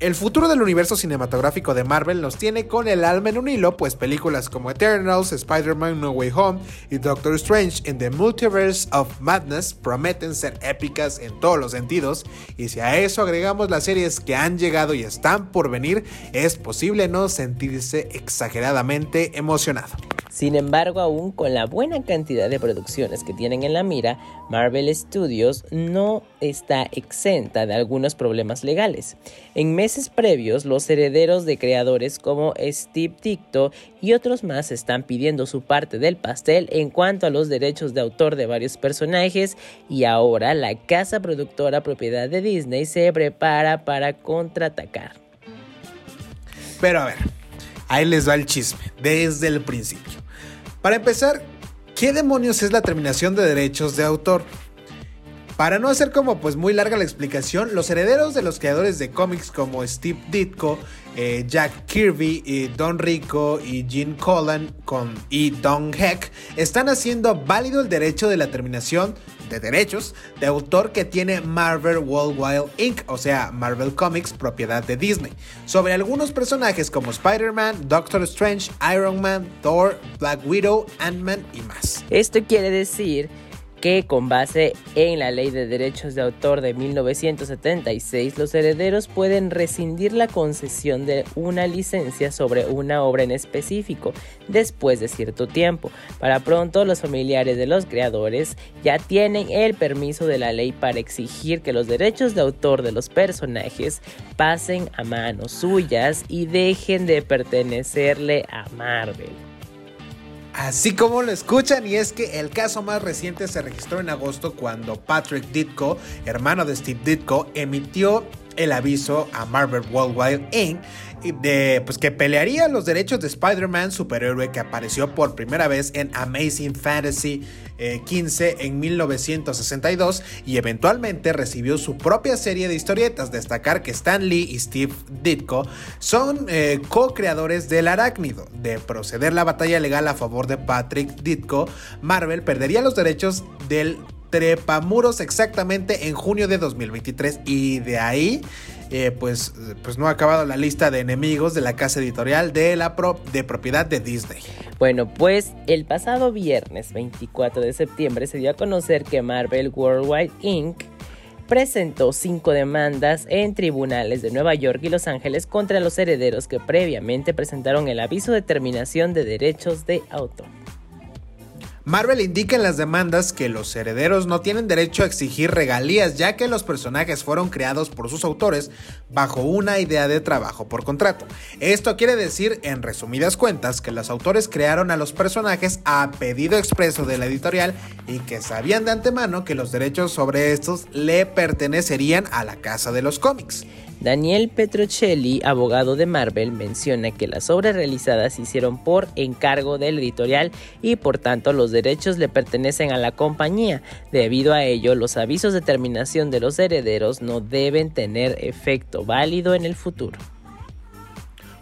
el futuro del universo cinematográfico de Marvel nos tiene con el alma en un hilo, pues películas como Eternals, Spider-Man No Way Home y Doctor Strange in the Multiverse of Madness prometen ser épicas en todos los sentidos, y si a eso agregamos las series que han llegado y están por venir, es posible no sentirse exageradamente emocionado. Sin embargo, aún con la buena cantidad de producciones que tienen en la mira, Marvel Studios no está exenta de algunos problemas legales. En meses previos, los herederos de creadores como Steve Dicto y otros más están pidiendo su parte del pastel en cuanto a los derechos de autor de varios personajes y ahora la casa productora propiedad de Disney se prepara para contraatacar. Pero a ver, ahí les va el chisme, desde el principio. Para empezar, ¿qué demonios es la terminación de derechos de autor? Para no hacer como pues muy larga la explicación, los herederos de los creadores de cómics como Steve Ditko, eh, Jack Kirby, Don Rico y Gene Colan con, y Don Heck están haciendo válido el derecho de la terminación de derechos de autor que tiene Marvel Worldwide Inc., o sea, Marvel Comics, propiedad de Disney, sobre algunos personajes como Spider-Man, Doctor Strange, Iron Man, Thor, Black Widow, Ant-Man y más. Esto quiere decir que con base en la Ley de Derechos de Autor de 1976, los herederos pueden rescindir la concesión de una licencia sobre una obra en específico después de cierto tiempo. Para pronto, los familiares de los creadores ya tienen el permiso de la ley para exigir que los derechos de autor de los personajes pasen a manos suyas y dejen de pertenecerle a Marvel. Así como lo escuchan, y es que el caso más reciente se registró en agosto cuando Patrick Ditko, hermano de Steve Ditko, emitió el aviso a Marvel Worldwide Inc. de pues que pelearía los derechos de Spider-Man, superhéroe que apareció por primera vez en Amazing Fantasy 15 eh, en 1962 y eventualmente recibió su propia serie de historietas. Destacar que Stan Lee y Steve Ditko son eh, co-creadores del arácnido. De proceder la batalla legal a favor de Patrick Ditko, Marvel perdería los derechos del trepamuros exactamente en junio de 2023 y de ahí eh, pues, pues no ha acabado la lista de enemigos de la casa editorial de la de propiedad de Disney. Bueno, pues el pasado viernes 24 de septiembre se dio a conocer que Marvel Worldwide Inc. presentó cinco demandas en tribunales de Nueva York y Los Ángeles contra los herederos que previamente presentaron el aviso de terminación de derechos de autor. Marvel indica en las demandas que los herederos no tienen derecho a exigir regalías ya que los personajes fueron creados por sus autores bajo una idea de trabajo por contrato. Esto quiere decir, en resumidas cuentas, que los autores crearon a los personajes a pedido expreso de la editorial y que sabían de antemano que los derechos sobre estos le pertenecerían a la casa de los cómics. Daniel Petrocelli, abogado de Marvel, menciona que las obras realizadas se hicieron por encargo del editorial y por tanto los derechos le pertenecen a la compañía. Debido a ello, los avisos de terminación de los herederos no deben tener efecto válido en el futuro.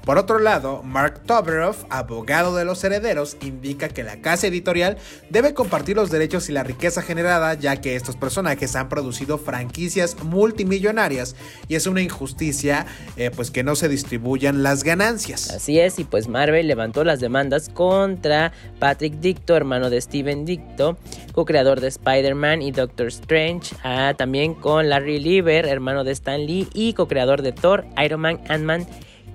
Por otro lado, Mark Toberoff, abogado de los herederos, indica que la casa editorial debe compartir los derechos y la riqueza generada, ya que estos personajes han producido franquicias multimillonarias y es una injusticia eh, pues que no se distribuyan las ganancias. Así es, y pues Marvel levantó las demandas contra Patrick Dicto, hermano de Steven Dicto, co-creador de Spider-Man y Doctor Strange, ah, también con Larry Lieber, hermano de Stan Lee y co-creador de Thor, Iron Man, Ant-Man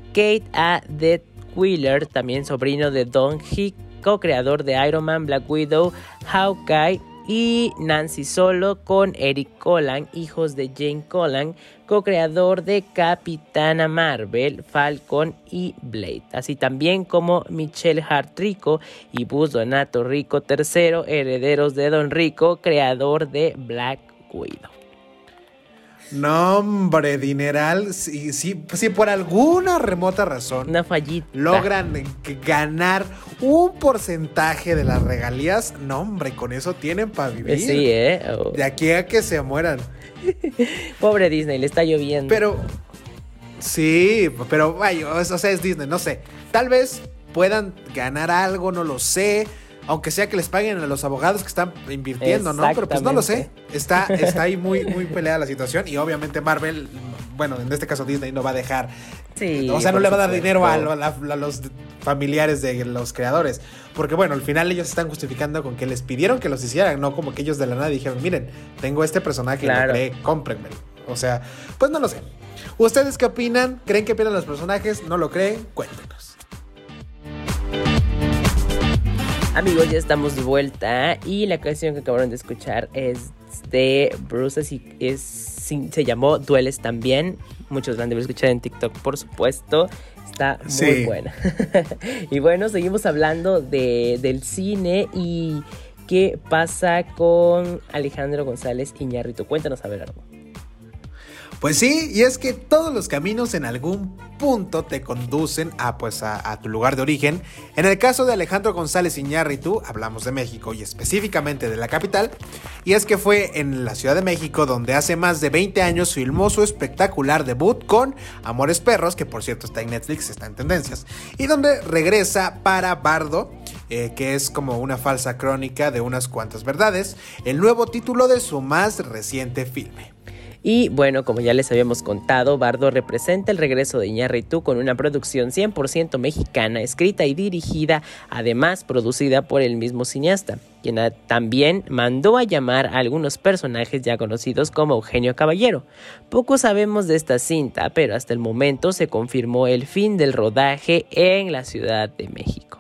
Kate A. Dead Wheeler, también sobrino de Don Hick, co-creador de Iron Man, Black Widow, Hawkeye y Nancy Solo con Eric Collan, hijos de Jane Collan, co-creador de Capitana Marvel, Falcon y Blade, así también como Michelle Hart Rico y Buzz Donato Rico III, herederos de Don Rico, creador de Black Widow. No, hombre, dineral. Si, si, si por alguna remota razón Una fallita. logran ganar un porcentaje de las regalías, no, hombre, con eso tienen para vivir. Sí, ¿eh? Oh. De aquí a que se mueran. Pobre Disney, le está lloviendo. Pero, sí, pero vaya, o sea, es Disney, no sé. Tal vez puedan ganar algo, no lo sé. Aunque sea que les paguen a los abogados que están invirtiendo, ¿no? Pero pues no lo sé. Está, está ahí muy, muy peleada la situación. Y obviamente Marvel, bueno, en este caso Disney no va a dejar. Sí, o sea, no le va a dar dinero a, lo- a- a los familiares de los creadores. Porque bueno, al final ellos están justificando con que les pidieron que los hicieran, no como que ellos de la nada dijeron, miren, tengo este personaje y Claro. lo creé, cómprenmelo. O sea, pues no lo sé. ¿Ustedes qué opinan? ¿Creen que pierdan los personajes? ¿No lo creen? Cuéntenos. Amigos, ya estamos de vuelta y la canción que acabaron de escuchar es de Bruce y es, se llamó Dueles también. Muchos la han de haber escuchado en TikTok, por supuesto. Está muy Sí. buena. y bueno, seguimos hablando de, del cine y qué pasa con Alejandro González Iñárritu. Cuéntanos a ver algo. Pues sí, y es que todos los caminos en algún punto te conducen a, pues, a, tu lugar de origen. En el caso de Alejandro González Iñárritu, hablamos de México y específicamente de la capital, y es que fue en la Ciudad de México donde hace más de 20 años filmó su espectacular debut con Amores Perros, que por cierto está en Netflix, está en tendencias, y donde regresa para Bardo, eh, que es como una falsa crónica de unas cuantas verdades, el nuevo título de su más reciente filme. Y bueno, como ya les habíamos contado, Bardo representa el regreso de Iñárritu con una producción 100% mexicana, escrita y dirigida, además producida por el mismo cineasta, quien también mandó a llamar a algunos personajes ya conocidos como Eugenio Caballero. Poco sabemos de esta cinta, pero hasta el momento se confirmó el fin del rodaje en la Ciudad de México.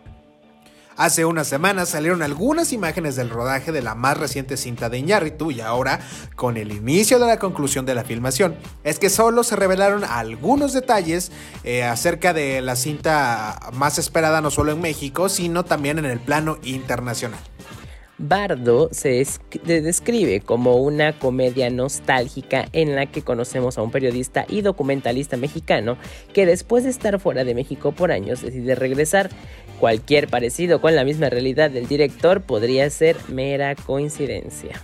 Hace unas semanas salieron algunas imágenes del rodaje de la más reciente cinta de Iñárritu y ahora, con el inicio de la conclusión de la filmación, es que solo se revelaron algunos detalles eh, acerca de la cinta más esperada no solo en México, sino también en el plano internacional. Bardo se esc- de- describe como una comedia nostálgica en la que conocemos a un periodista y documentalista mexicano que después de estar fuera de México por años decide regresar. Cualquier parecido con la misma realidad del director podría ser mera coincidencia.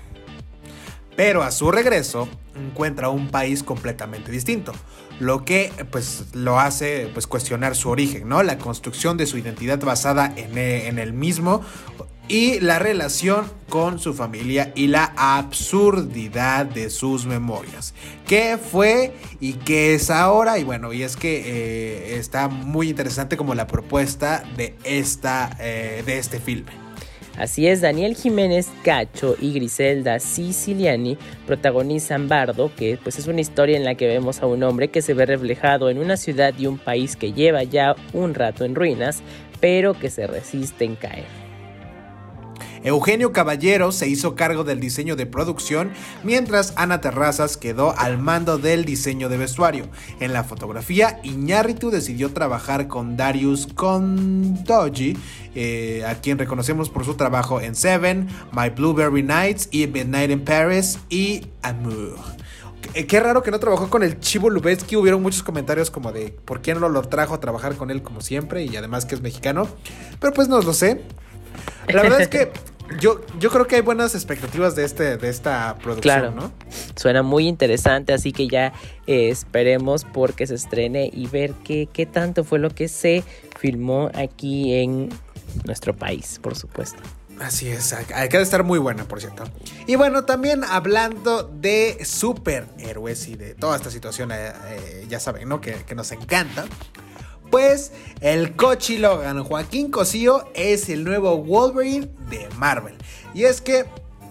Pero a su regreso encuentra un país completamente distinto, lo que pues lo hace pues cuestionar su origen, ¿no? La construcción de su identidad basada en, e- en el mismo y la relación con su familia y la absurdidad de sus memorias. ¿Qué fue y qué es ahora? Y bueno, y es que eh, está muy interesante como la propuesta de, esta, eh, de este filme. Así es, Daniel Jiménez Cacho y Griselda Siciliani protagonizan Bardo, que pues es una historia en la que vemos a un hombre que se ve reflejado en una ciudad y un país que lleva ya un rato en ruinas, pero que se resiste en caer. Eugenio Caballero se hizo cargo del diseño de producción, mientras Ana Terrazas quedó al mando del diseño de vestuario. En la fotografía, Iñárritu decidió trabajar con Darius Kondoji, eh, a quien reconocemos por su trabajo en Seven, My Blueberry Nights y Midnight in Paris y Amour. Qué- raro que no trabajó con el Chivo Lubetsky. Hubieron muchos comentarios como de por qué no lo trajo a trabajar con él como siempre y además que es mexicano. Pero pues no lo sé. La verdad es que yo, yo creo que hay buenas expectativas de, este, de esta producción, Claro. ¿no? Suena muy interesante, así que ya eh, esperemos porque se estrene y ver qué, qué tanto fue lo que se filmó aquí en nuestro país, por supuesto. Así es, hay que estar muy buena, por cierto. Y bueno, también hablando de superhéroes y de toda esta situación, eh, eh, ya saben, ¿no? Que, que nos encanta. Pues el Cochi Logan, Joaquín Cosío, es el nuevo Wolverine de Marvel. Y es que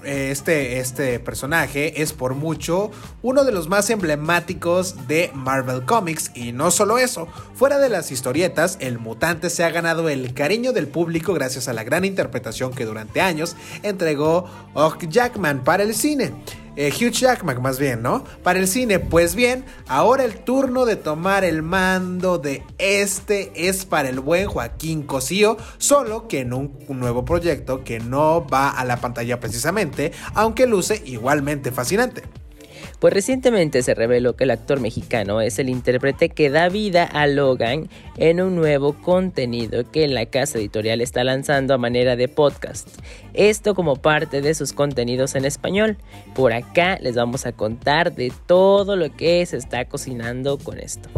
eh, este, este personaje es por mucho uno de los más emblemáticos de Marvel Comics. Y no solo eso, fuera de las historietas, el mutante se ha ganado el cariño del público gracias a la gran interpretación que durante años entregó Hugh Jackman para el cine. Eh, Hugh Jackman más bien, ¿no? Para el cine, pues bien, ahora el turno de tomar el mando de este es para el buen Joaquín Cosío, solo que en un, un nuevo proyecto que no va a la pantalla precisamente, aunque luce igualmente fascinante. Pues recientemente se reveló que el actor mexicano es el intérprete que da vida a Logan en un nuevo contenido que la casa editorial está lanzando a manera de podcast. Esto como parte de sus contenidos en español. Por acá les vamos a contar de todo lo que se está cocinando con esto.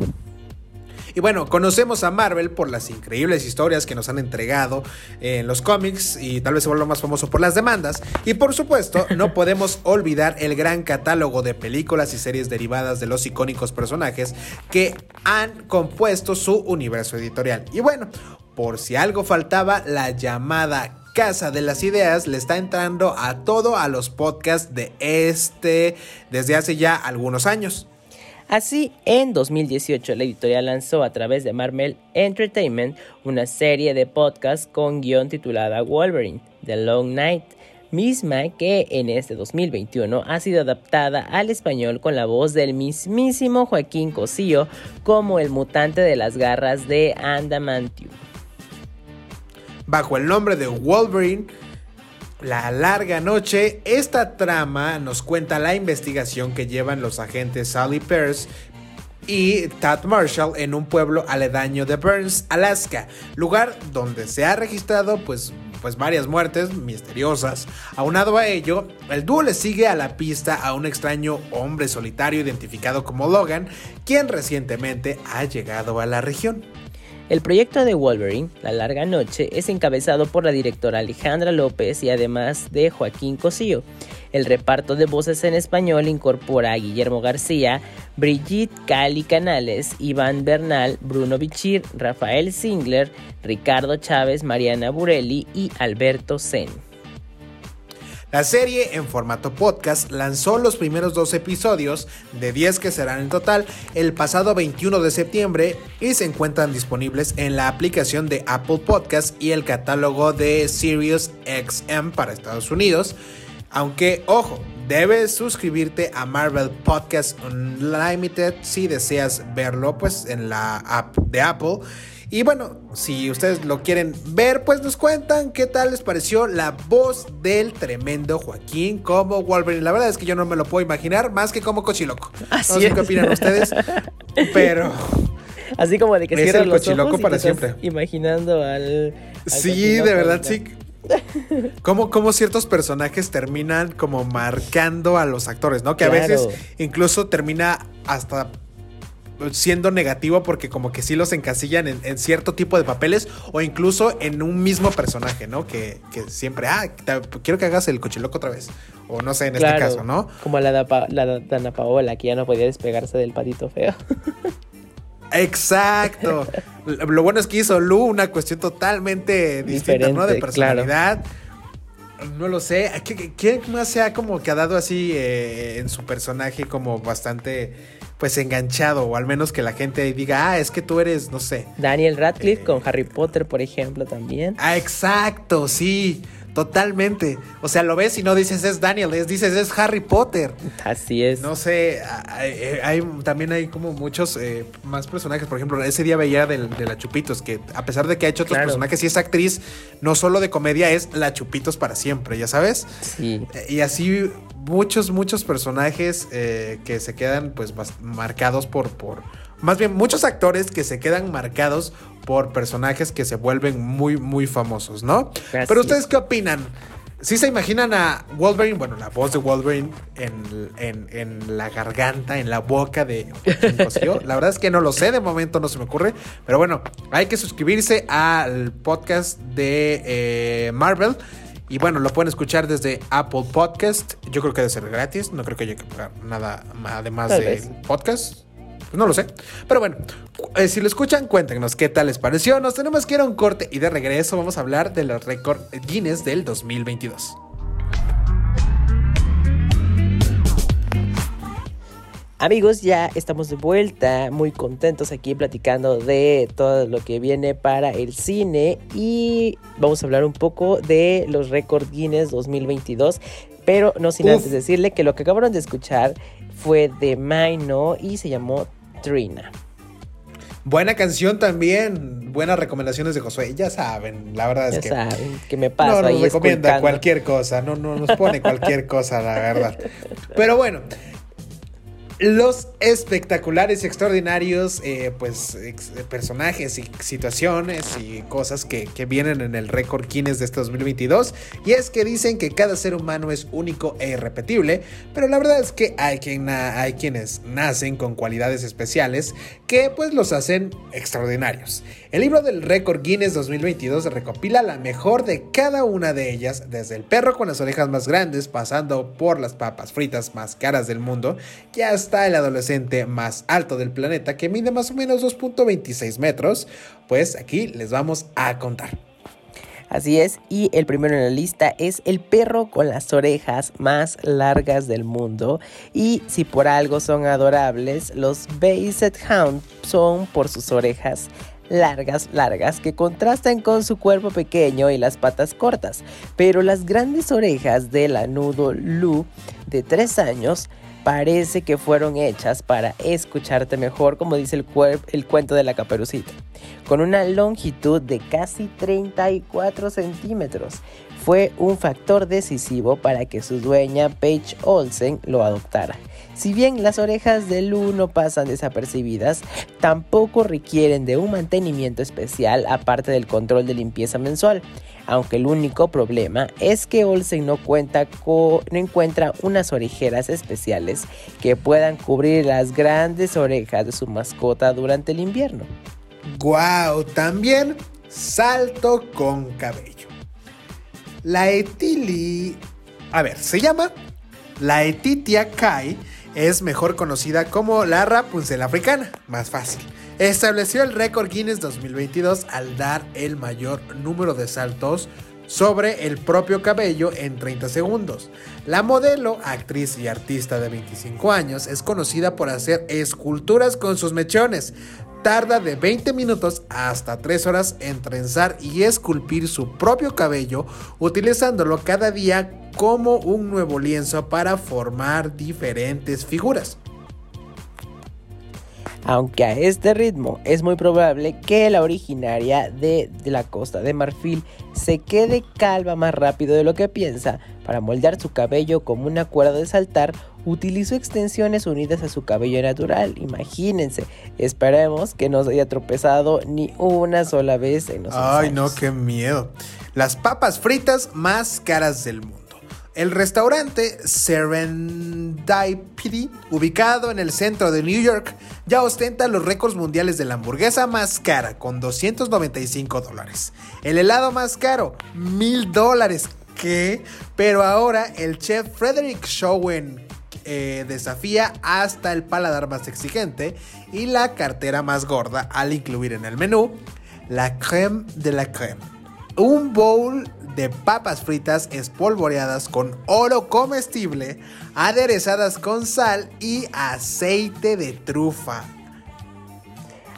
Y bueno, conocemos a Marvel por las increíbles historias que nos han entregado en los cómics y tal vez se vuelva más famoso por las demandas. Y por supuesto, no podemos olvidar el gran catálogo de películas y series derivadas de los icónicos personajes que han compuesto su universo editorial. Y bueno, por si algo faltaba, la llamada Casa de las Ideas le está entrando a todo a los podcasts de este desde hace ya algunos años. Así, en 2018 la editorial lanzó a través de Marvel Entertainment una serie de podcasts con guion titulada Wolverine, The Long Night, misma que en este 2021 ha sido adaptada al español con la voz del mismísimo Joaquín Cosío como el mutante de las garras de Andamantium. Bajo el nombre de Wolverine, la larga noche, esta trama nos cuenta la investigación que llevan los agentes Sally Pierce y Tad Marshall en un pueblo aledaño de Burns, Alaska, lugar donde se ha registrado pues, pues varias muertes misteriosas. Aunado a ello, el dúo le sigue a la pista a un extraño hombre solitario identificado como Logan, quien recientemente ha llegado a la región. El proyecto de Wolverine, La Larga Noche, es encabezado por la directora Alejandra López y además de Joaquín Cosío. El reparto de voces en español incorpora a Guillermo García, Brigitte Cali Canales, Iván Bernal, Bruno Bichir, Rafael Singler, Ricardo Chávez, Mariana Burelli y Alberto Sen. La serie en formato podcast lanzó los primeros dos episodios, de 10 que serán en total, el pasado 21 de septiembre y se encuentran disponibles en la aplicación de Apple Podcast y el catálogo de Sirius XM para Estados Unidos. Aunque, ojo, debes suscribirte a Marvel Podcast Unlimited si deseas verlo pues en la app de Apple. Y bueno, si ustedes lo quieren ver, pues nos cuentan qué tal les pareció la voz del tremendo Joaquín como Wolverine. La verdad es que yo no me lo puedo imaginar más que como Cochiloco. Así no sé es. qué opinan ustedes, pero Así como de que Es cierras el los cochiloco ojos y para siempre. imaginando al... al sí, de verdad sí. Como, como ciertos personajes terminan como marcando a los actores, ¿no? Que a veces incluso termina hasta siendo negativo porque como que sí los encasillan en, en cierto tipo de papeles o incluso en un mismo personaje, ¿no? Que, que siempre, ah, te- quiero que hagas el cochiloco otra vez. O no sé, en este caso, ¿no? Como la, da la Dana Paola, que ya no podía despegarse del patito feo. Exacto. Lo bueno es que hizo Lu una cuestión totalmente distinta, ¿no? De Diferente, claro. personalidad. No lo sé. ¿Qué- qué- ¿Quién más se ha como quedado así eh, en su personaje como bastante pues enganchado? O al menos que la gente diga, ah, es que tú eres, no sé. Daniel Radcliffe Eh. con Harry Potter, por ejemplo, también. Ah, exacto, sí. Totalmente. O sea, lo ves y no dices es Daniel, es, dices es Harry Potter. Así es. No sé, hay, hay- también hay como muchos eh, más personajes. Por ejemplo, ese día veía de, la Chupitos, que a pesar de que ha hecho otros Claro. personajes y es actriz, no solo de comedia, es la Chupitos para siempre, ya sabes. Sí. Eh, Y así muchos, muchos personajes eh, que se quedan pues marcados por, por... Más bien, muchos actores que se quedan marcados por personajes que se vuelven muy, muy famosos, ¿no? Pero ustedes qué opinan? si se imaginan a Wolverine, bueno, la voz de Wolverine en, en- en la garganta, en la boca de? La verdad es que no lo sé, de momento no se me ocurre. Pero bueno, hay que suscribirse al podcast de eh, Marvel. Y bueno, lo pueden escuchar desde Apple Podcast. Yo creo que debe ser gratis. No creo que haya que pagar nada más además del vez. podcast. Pues no lo sé. Pero bueno, eh, si lo escuchan, cuéntenos qué tal les pareció. Nos tenemos que ir a un corte y de regreso vamos a hablar de los récord Guinness del 2022. Amigos, ya estamos de vuelta, muy contentos aquí platicando de todo lo que viene para el cine y vamos a hablar un poco de los récord Guinness 2022, pero no sin Uf. antes decirle que lo que acabaron de escuchar fue de Maino y se llamó Trina. Buena canción también. Buenas recomendaciones de Josué. Ya saben, la verdad es Ya que. saben que me paso No nos ahí recomienda esculcando. cualquier cosa, no, no nos pone cualquier cosa, la verdad. Pero bueno, los espectaculares y extraordinarios eh, pues, ex- personajes y situaciones y cosas que, que vienen en el récord Guinness de este 2022. Y es que dicen que cada ser humano es único e irrepetible, pero la verdad es que hay, quien hay quienes nacen con cualidades especiales que pues los hacen extraordinarios. El libro del récord Guinness 2022 recopila la mejor de cada una de ellas, desde el perro con las orejas más grandes, pasando por las papas fritas más caras del mundo, y hasta el adolescente más alto del planeta que mide más o menos 2.26 metros, pues aquí les vamos a contar. Así es, y el primero en la lista es el perro con las orejas más largas del mundo. Y si por algo son adorables, los Basset Hound son por sus orejas largas, largas, que contrastan con su cuerpo pequeño y las patas cortas. Pero las grandes orejas del lanudo Lu, de 3 años, parece que fueron hechas para escucharte mejor, como dice el, cuento de la caperucita con una longitud de casi 34 centímetros. Fue un factor decisivo para que su dueña Paige Olsen lo adoptara. Si bien las orejas de Lu no pasan desapercibidas, tampoco requieren de un mantenimiento especial aparte del control de limpieza mensual. Aunque el único problema es que Olsen no, cuenta no encuentra unas orejeras especiales que puedan cubrir las grandes orejas de su mascota durante el invierno. ¡Guau! También salto con cabello. La etili... A ver, se llama la etitia kai. Es mejor conocida como la Rapunzel africana. Más fácil. Estableció el récord Guinness 2022 al dar el mayor número de saltos sobre el propio cabello en 30 segundos. La modelo, actriz y artista de 25 años es conocida por hacer esculturas con sus mechones. Tarda de 20 minutos hasta 3 horas en trenzar y esculpir su propio cabello, utilizándolo cada día como un nuevo lienzo para formar diferentes figuras. Aunque a este ritmo es muy probable que la originaria de, de la costa de Marfil se quede calva más rápido de lo que piensa, para moldear su cabello como una cuerda de saltar, utilizó extensiones unidas a su cabello natural. Imagínense, esperemos que no se haya tropezado ni una sola vez en los Ay, no, qué miedo. Las papas fritas más caras del mundo. El restaurante Serendipity, ubicado en el centro de New York, ya ostenta los récords mundiales de la hamburguesa más cara, con 295 dólares. El helado más caro, 1000 dólares. ¿Qué? Pero ahora el chef Frederick Showen eh, desafía hasta el paladar más exigente y la cartera más gorda al incluir en el menú la crème de la crème. Un bowl de papas fritas espolvoreadas con oro comestible, aderezadas con sal y aceite de trufa.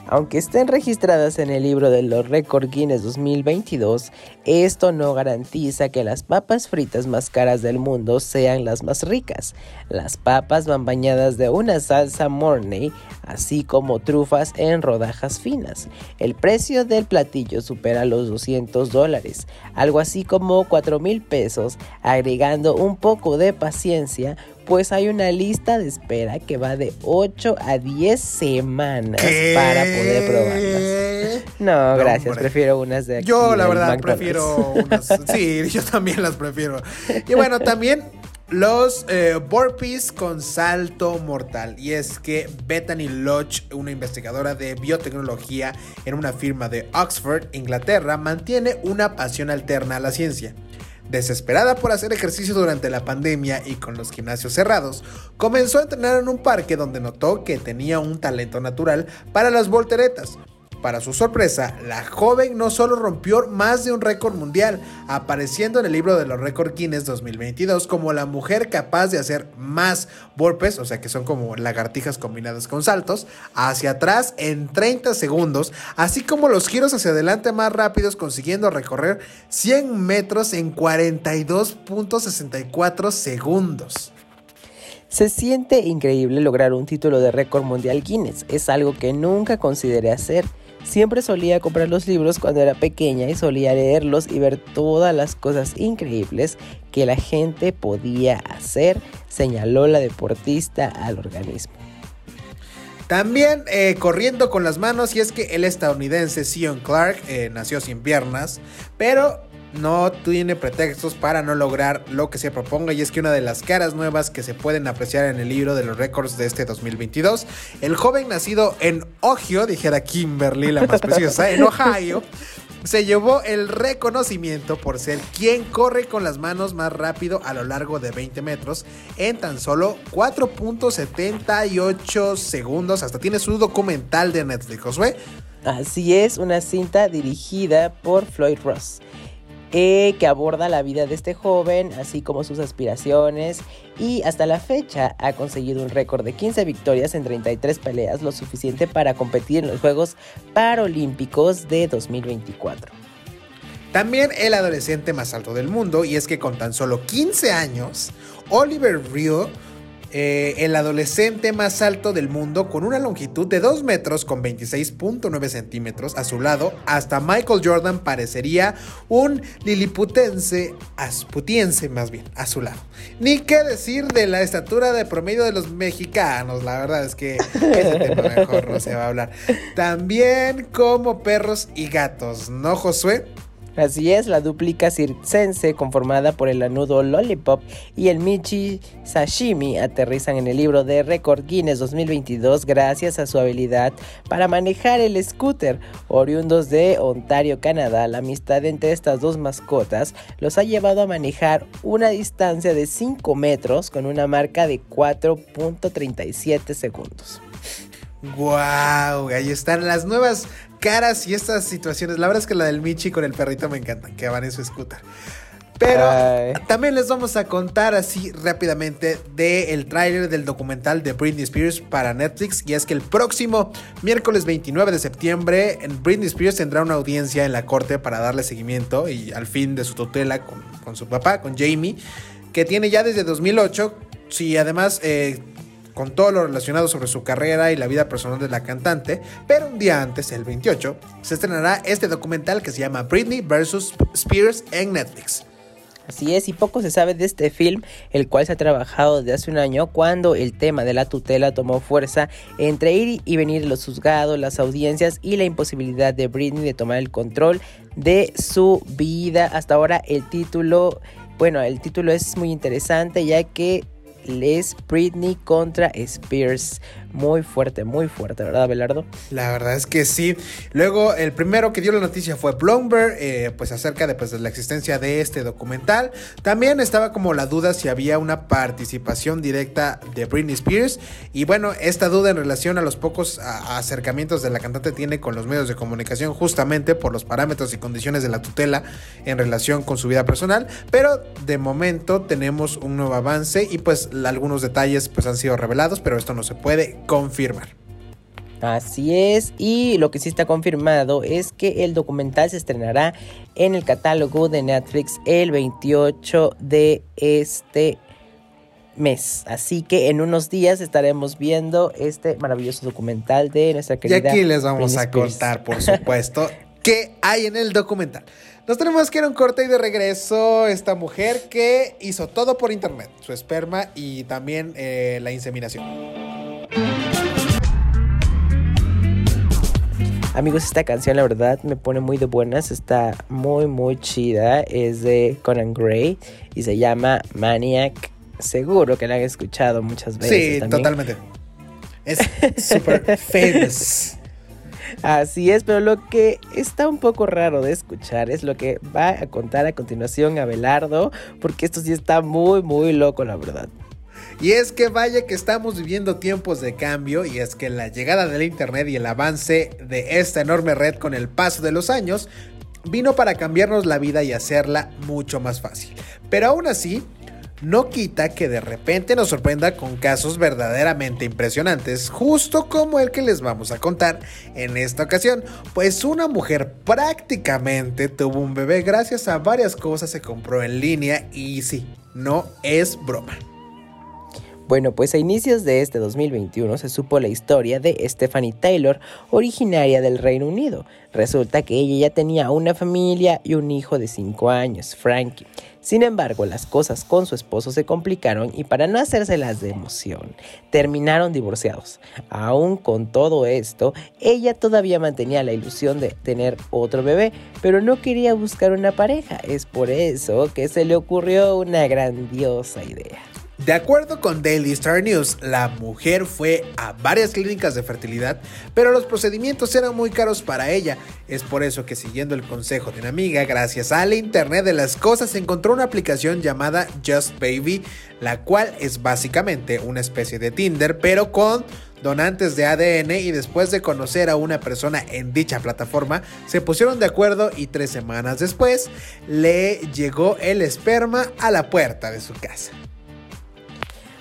Aunque estén registradas en el libro de los récord Guinness 2022, esto no garantiza que las papas fritas más caras del mundo sean las más ricas. Las papas van bañadas de una salsa mornay, así como trufas en rodajas finas. El precio del platillo supera los 200 dólares, algo así como 4 mil pesos, agregando un poco de paciencia, pues hay una lista de espera que va de 8 a 10 semanas para poder probarlas. No, No, gracias, hombre. prefiero unas de aquí. Yo, la verdad, McDonald's. prefiero unas. Sí, yo también las prefiero. Y bueno, también los eh, burpees con salto mortal. Y es que Bethany Lodge, una investigadora de biotecnología en una firma de Oxford, Inglaterra, mantiene una pasión alterna a la ciencia. Desesperada por hacer ejercicio durante la pandemia y con los gimnasios cerrados, comenzó a entrenar en un parque donde notó que tenía un talento natural para las volteretas. Para su sorpresa, la joven no solo rompió más de un récord mundial, apareciendo en el libro de los récords Guinness 2022 como la mujer capaz de hacer más burpees, o sea que son como lagartijas combinadas con saltos, hacia atrás en 30 segundos, así como los giros hacia adelante más rápidos, consiguiendo recorrer 100 metros en 42.64 segundos. Se siente increíble lograr un título de récord mundial Guinness. Es algo que nunca consideré hacer. Siempre solía comprar los libros cuando era pequeña y solía leerlos y ver todas las cosas increíbles que la gente podía hacer, señaló la deportista al organismo. También eh, corriendo con las manos, y es que el estadounidense Sion Clark eh, nació sin piernas, pero no tiene pretextos para no lograr lo que se proponga, y es que una de las caras nuevas que se pueden apreciar en el libro de los récords de este 2022, el joven nacido en Ohio, dijera Kimberly, la más preciosa, en Ohio, se llevó el reconocimiento por ser quien corre con las manos más rápido a lo largo de 20 metros en tan solo 4.78 segundos. Hasta tiene su documental de Netflix, Josué. Así es, una cinta dirigida por Floyd Ross. Eh, que aborda la vida de este joven, así como sus aspiraciones, y hasta la fecha ha conseguido un récord de 15 victorias en 33 peleas, lo suficiente para competir en los Juegos Paralímpicos de 2024. También el adolescente más alto del mundo, y es que con tan solo 15 años, Oliver Rio, eh, el adolescente más alto del mundo, con una longitud de 2 metros con 26.9 centímetros a su lado, hasta Michael Jordan parecería un liliputense, asputiense más bien, a su lado. Ni qué decir de la estatura de promedio de los mexicanos, la verdad es que ese tema mejor no se va a hablar. También como perros y gatos, ¿no, Josué? Así es, la dúplica circense conformada por el lanudo Lollipop y el Michi Sashimi aterrizan en el libro de Record Guinness 2022 gracias a su habilidad para manejar el scooter. Oriundos de Ontario, Canadá, la amistad entre estas dos mascotas los ha llevado a manejar una distancia de 5 metros con una marca de 4.37 segundos. Wow, ahí están las nuevas caras y estas situaciones. La verdad es que la del Michi con el perrito me encantan, que van en su scooter. Pero Ay. también les vamos a contar así rápidamente del tráiler del documental de Britney Spears para Netflix. Y es que el próximo miércoles 29 de septiembre, Britney Spears tendrá una audiencia en la corte para darle seguimiento y al fin de su tutela con, con su papá, con Jamie, que tiene ya desde 2008. Sí, además eh, con todo lo relacionado sobre su carrera y la vida personal de la cantante, pero un día antes, el 28, se estrenará este documental que se llama Britney vs. Spears en Netflix. Así es, y poco se sabe de este film, el cual se ha trabajado desde hace un año, cuando el tema de la tutela tomó fuerza entre ir y venir los juzgados, las audiencias y la imposibilidad de Britney de tomar el control de su vida. Hasta ahora el título, bueno, el título es muy interesante ya que es Britney contra Spears. Muy fuerte, muy fuerte, ¿verdad, Belardo? La verdad es que sí. Luego, el primero que dio la noticia fue Bloomberg, eh, pues acerca de, pues, la existencia de este documental. También estaba como la duda si había una participación directa de Britney Spears. Y bueno, esta duda en relación a los pocos acercamientos de la cantante tiene con los medios de comunicación, justamente por los parámetros y condiciones de la tutela en relación con su vida personal. Pero de momento tenemos un nuevo avance y pues algunos detalles pues han sido revelados, pero esto no se puede confirmar. Así es, y lo que sí está confirmado es que el documental se estrenará en el catálogo de Netflix el 28 de este mes. Así que en unos días estaremos viendo este maravilloso documental de nuestra Y querida. aquí les vamos Britney a contar, por supuesto, qué hay en el documental. Nos tenemos que ir a un corte y de regreso esta mujer que hizo todo por internet, su esperma y también eh, la inseminación. Amigos, esta canción la verdad me pone muy de buenas, está muy muy chida, es de Conan Gray y se llama Maniac. Seguro que la han escuchado muchas veces. Sí, también. totalmente. Es súper famous. Así es, pero lo que está un poco raro de escuchar es lo que va a contar a continuación Abelardo, porque esto sí está muy, muy loco, la verdad. Y es que vaya que estamos viviendo tiempos de cambio y es que la llegada del Internet y el avance de esta enorme red con el paso de los años vino para cambiarnos la vida y hacerla mucho más fácil. Pero aún así, no quita que de repente nos sorprenda con casos verdaderamente impresionantes, justo como el que les vamos a contar en esta ocasión, pues una mujer prácticamente tuvo un bebé gracias a varias cosas que compró en línea y sí, no es broma. Bueno, pues a inicios de este 2021 se supo la historia de Stephanie Taylor, originaria del Reino Unido. Resulta que ella ya tenía una familia y un hijo de 5 años, Frankie. Sin embargo, las cosas con su esposo se complicaron y para no hacérselas de emoción, terminaron divorciados. Aún con todo esto, ella todavía mantenía la ilusión de tener otro bebé, pero no quería buscar una pareja. Es por eso que se le ocurrió una grandiosa idea. De acuerdo con Daily Star News, la mujer fue a varias clínicas de fertilidad, pero los procedimientos eran muy caros para ella. Es por eso que siguiendo el consejo de una amiga, gracias al Internet de las Cosas, encontró una aplicación llamada Just Baby, la cual es básicamente una especie de Tinder, pero con donantes de ADN y después de conocer a una persona en dicha plataforma, se pusieron de acuerdo y tres semanas después le llegó el esperma a la puerta de su casa.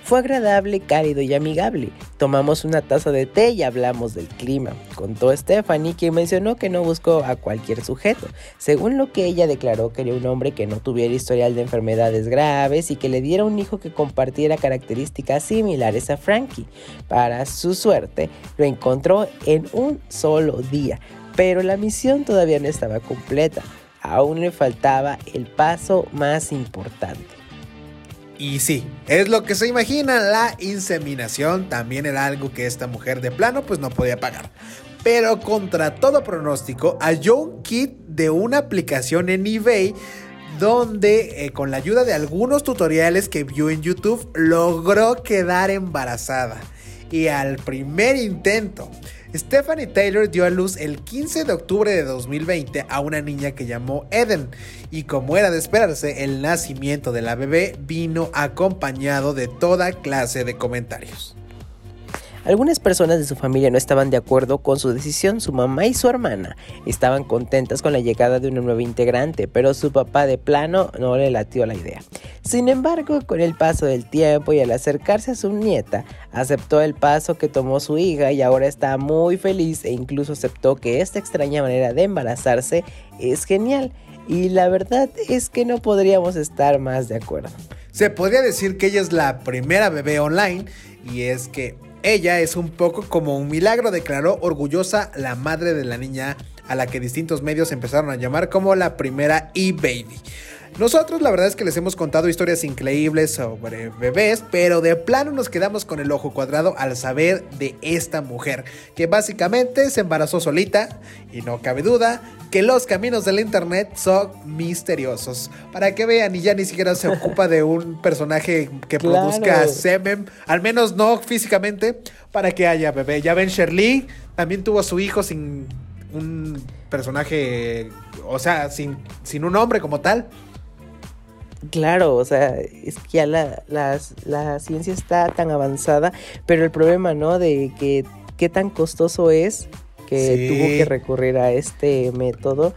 Fue agradable, cálido y amigable. Tomamos una taza de té y hablamos del clima. Contó Stephanie, quien mencionó que no buscó a cualquier sujeto. Según lo que ella declaró, quería un hombre que no tuviera historial de enfermedades graves y que le diera un hijo que compartiera características similares a Frankie. Para su suerte, lo encontró en un solo día, pero la misión todavía no estaba completa. Aún le faltaba el paso más importante. Y sí, es lo que se imagina, la inseminación también era algo que esta mujer de plano pues no podía pagar. Pero contra todo pronóstico, halló un kit de una aplicación en eBay donde eh, con la ayuda de algunos tutoriales que vio en YouTube logró quedar embarazada. Y al primer intento, Stephanie Taylor dio a luz el 15 de octubre de 2020 a una niña que llamó Eden y como era de esperarse, el nacimiento de la bebé vino acompañado de toda clase de comentarios. Algunas personas de su familia no estaban de acuerdo con su decisión, su mamá y su hermana estaban contentas con la llegada de una nueva integrante, pero su papá de plano no le latió la idea. Sin embargo, con el paso del tiempo y al acercarse a su nieta, aceptó el paso que tomó su hija y ahora está muy feliz e incluso aceptó que esta extraña manera de embarazarse es genial. Y la verdad es que no podríamos estar más de acuerdo. Se podría decir que ella es la primera bebé online y es que ella es un poco como un milagro, declaró orgullosa la madre de la niña a la que distintos medios empezaron a llamar como la primera e-baby. Nosotros la verdad es que les hemos contado historias increíbles sobre bebés, pero de plano nos quedamos con el ojo cuadrado al saber de esta mujer, que básicamente se embarazó solita y no cabe duda que los caminos del internet son misteriosos. Para que vean, y ya ni siquiera se ocupa de un personaje que Claro. produzca semen, al menos no físicamente, para que haya bebé. Ya ven, Shirley también tuvo a su hijo sin un personaje, o sea, sin, sin un hombre como tal. Claro, o sea, es que ya la, las- la ciencia está tan avanzada, pero el problema, ¿no? De que qué tan costoso es que Sí. tuvo que recurrir a este método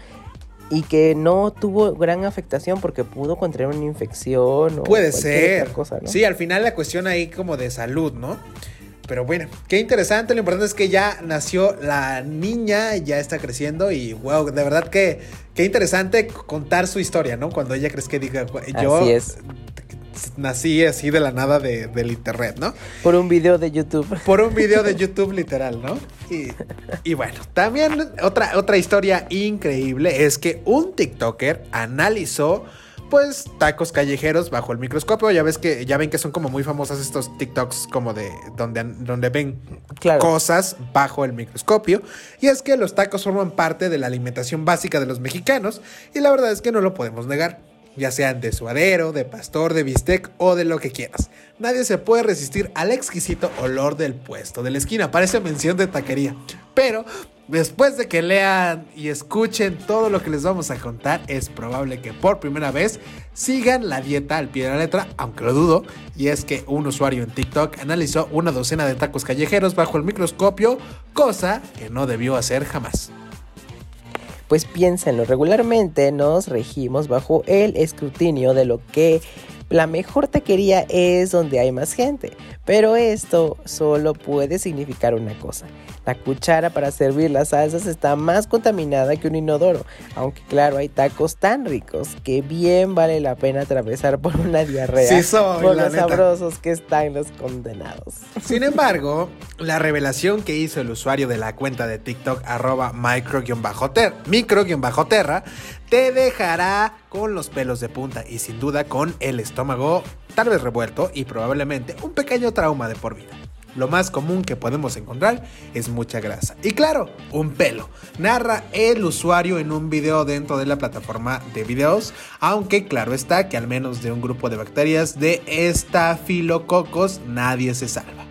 y que no tuvo gran afectación porque pudo contraer una infección o Puede cualquier ser. otra cosa, ¿no? Sí, al final la cuestión ahí como de salud, ¿no? Pero bueno, qué interesante. Lo importante es que ya nació la niña, ya está creciendo y wow, de verdad que qué interesante contar su historia, ¿no? Cuando ella crees que diga, yo Así es. nací así de la nada de- del internet, ¿no? Por un video de YouTube. Por un video de YouTube literal, ¿no? Y, y bueno, también otra, otra historia increíble es que un TikToker analizó pues tacos callejeros bajo el microscopio. Ya ves que ya ven que son como muy famosas estos TikToks como de donde, donde ven Claro. cosas bajo el microscopio. Y es que los tacos forman parte de la alimentación básica de los mexicanos y la verdad es que no lo podemos negar. Ya sean de suadero, de pastor, de bistec o de lo que quieras. Nadie se puede resistir al exquisito olor del puesto de la esquina. Parece mención de taquería. Pero después de que lean y escuchen todo lo que les vamos a contar, es probable que por primera vez sigan la dieta al pie de la letra, aunque lo dudo. Y es que un usuario en TikTok analizó una docena de tacos callejeros bajo el microscopio, cosa que no debió hacer jamás. Pues piénsenlo, regularmente nos regimos bajo el escrutinio de lo que la mejor taquería es donde hay más gente. Pero esto solo puede significar una cosa. La cuchara para servir las salsas está más contaminada que un inodoro. Aunque claro, hay tacos tan ricos que bien vale la pena atravesar por una diarrea. Sí soy, por los neta. sabrosos que están los condenados. Sin embargo, la revelación que hizo el usuario de la cuenta de TikTok arroba micro-ter- micro-terra te dejará con los pelos de punta y sin duda con el estómago tal vez revuelto y probablemente un pequeño trauma de por vida. Lo más común que podemos encontrar es mucha grasa. Y claro, un pelo. Narra el usuario en un video dentro de la plataforma de videos, aunque claro está que al menos de un grupo de bacterias de estafilococos nadie se salva.